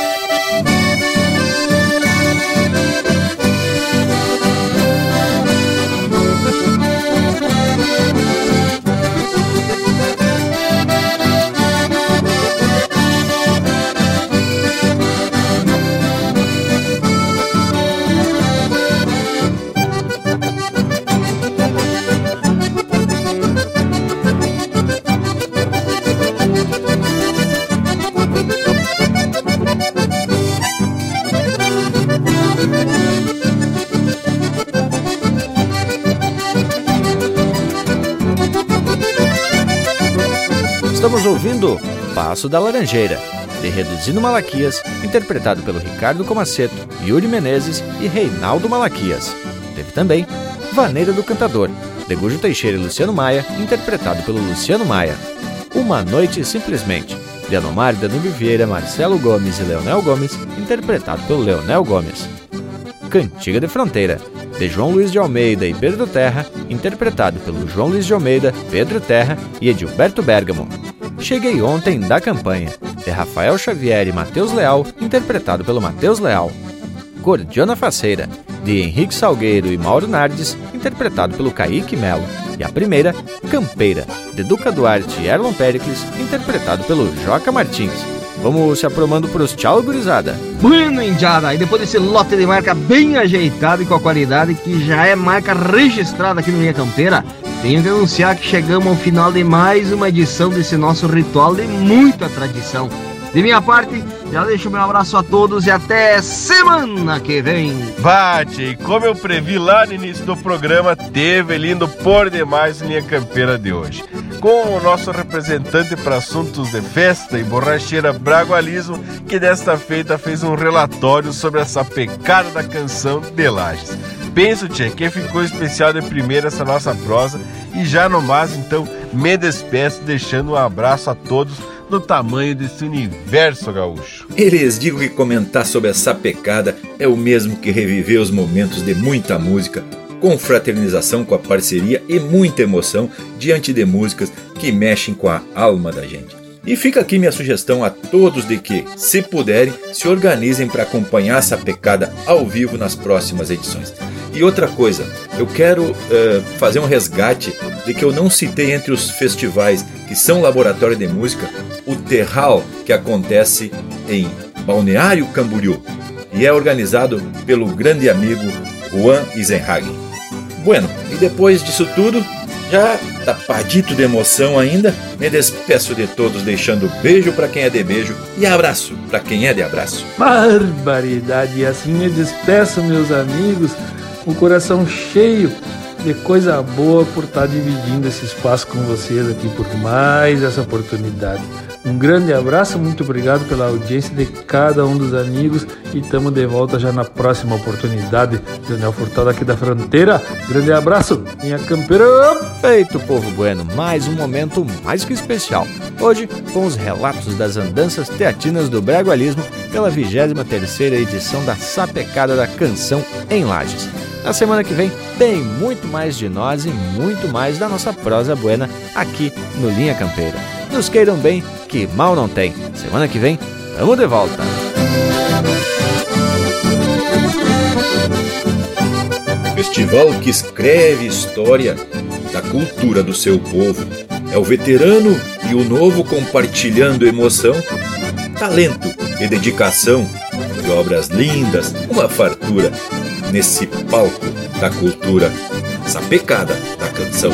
Estamos ouvindo Passo da Laranjeira, de Reduzindo Malaquias, interpretado pelo Ricardo Comaceto, Yuri Menezes e Reinaldo Malaquias. Teve também Vaneira do Cantador, de Gujo Teixeira e Luciano Maia, interpretado pelo Luciano Maia. Uma Noite Simplesmente, de Anomar Danube Vieira, Marcelo Gomes e Leonel Gomes, interpretado pelo Leonel Gomes. Cantiga de Fronteira, de João Luiz de Almeida e Pedro Terra, interpretado pelo João Luiz de Almeida, Pedro Terra e Edilberto Bergamo. Cheguei ontem da campanha, de Rafael Xavier e Matheus Leal, interpretado pelo Matheus Leal. Gordiana Faceira, de Henrique Salgueiro e Mauro Nardes, interpretado pelo Kaique Melo. E a primeira, Campeira, de Duca Duarte e Erlon Pericles, interpretado pelo Joca Martins. Vamos se aprumando pros tchau, gurizada. Bueno, Indiada, e depois desse lote de marca bem ajeitado e com a qualidade que já é marca registrada aqui no Linha Campeira, tenho que anunciar que chegamos ao final de mais uma edição desse nosso ritual de muita tradição. De minha parte, já deixo meu abraço a todos e até semana que vem. Bate, e como eu previ lá no início do programa, teve lindo por demais linha campeira de hoje. Com o nosso representante para assuntos de festa e borracheira Bragualismo, que desta feita fez um relatório sobre essa pecada da canção de Lages. Penso, Tchê, que ficou especial de primeira essa nossa prosa e já no mais, então, me despeço deixando um abraço a todos do tamanho desse universo gaúcho. Eles digo que comentar sobre essa pecada é o mesmo que reviver os momentos de muita música, confraternização com a parceria e muita emoção diante de músicas que mexem com a alma da gente. E fica aqui minha sugestão a todos de que, se puderem, se organizem para acompanhar essa pecada ao vivo nas próximas edições. E outra coisa, eu quero uh, fazer um resgate de que eu não citei entre os festivais que são laboratório de música o Terral, que acontece em Balneário Camboriú e é organizado pelo grande amigo Juan Isenhagen. Bueno, e depois disso tudo, já tapadito de emoção ainda, me despeço de todos deixando beijo para quem é de beijo e abraço para quem é de abraço. Barbaridade! Assim me despeço, meus amigos, o coração cheio de coisa boa por estar dividindo esse espaço com vocês aqui por mais essa oportunidade. Um grande abraço, muito obrigado pela audiência de cada um dos amigos e estamos de volta já na próxima oportunidade. Daniel Furtado aqui da Fronteira. Grande abraço, minha campeira. Feito, povo bueno, mais um momento mais que especial. Hoje, com os relatos das andanças teatinas do Bragualismo pela 23ª edição da Sapecada da Canção em Lages. Na semana que vem tem muito mais de nós e muito mais da nossa prosa buena aqui no Linha Campeira. Nos queiram bem, que mal não tem. Semana que vem, tamo de volta. Festival que escreve história da cultura do seu povo. É o veterano e o novo compartilhando emoção, talento e dedicação de obras lindas, uma fartura nesse palco da cultura, essa pecada da canção.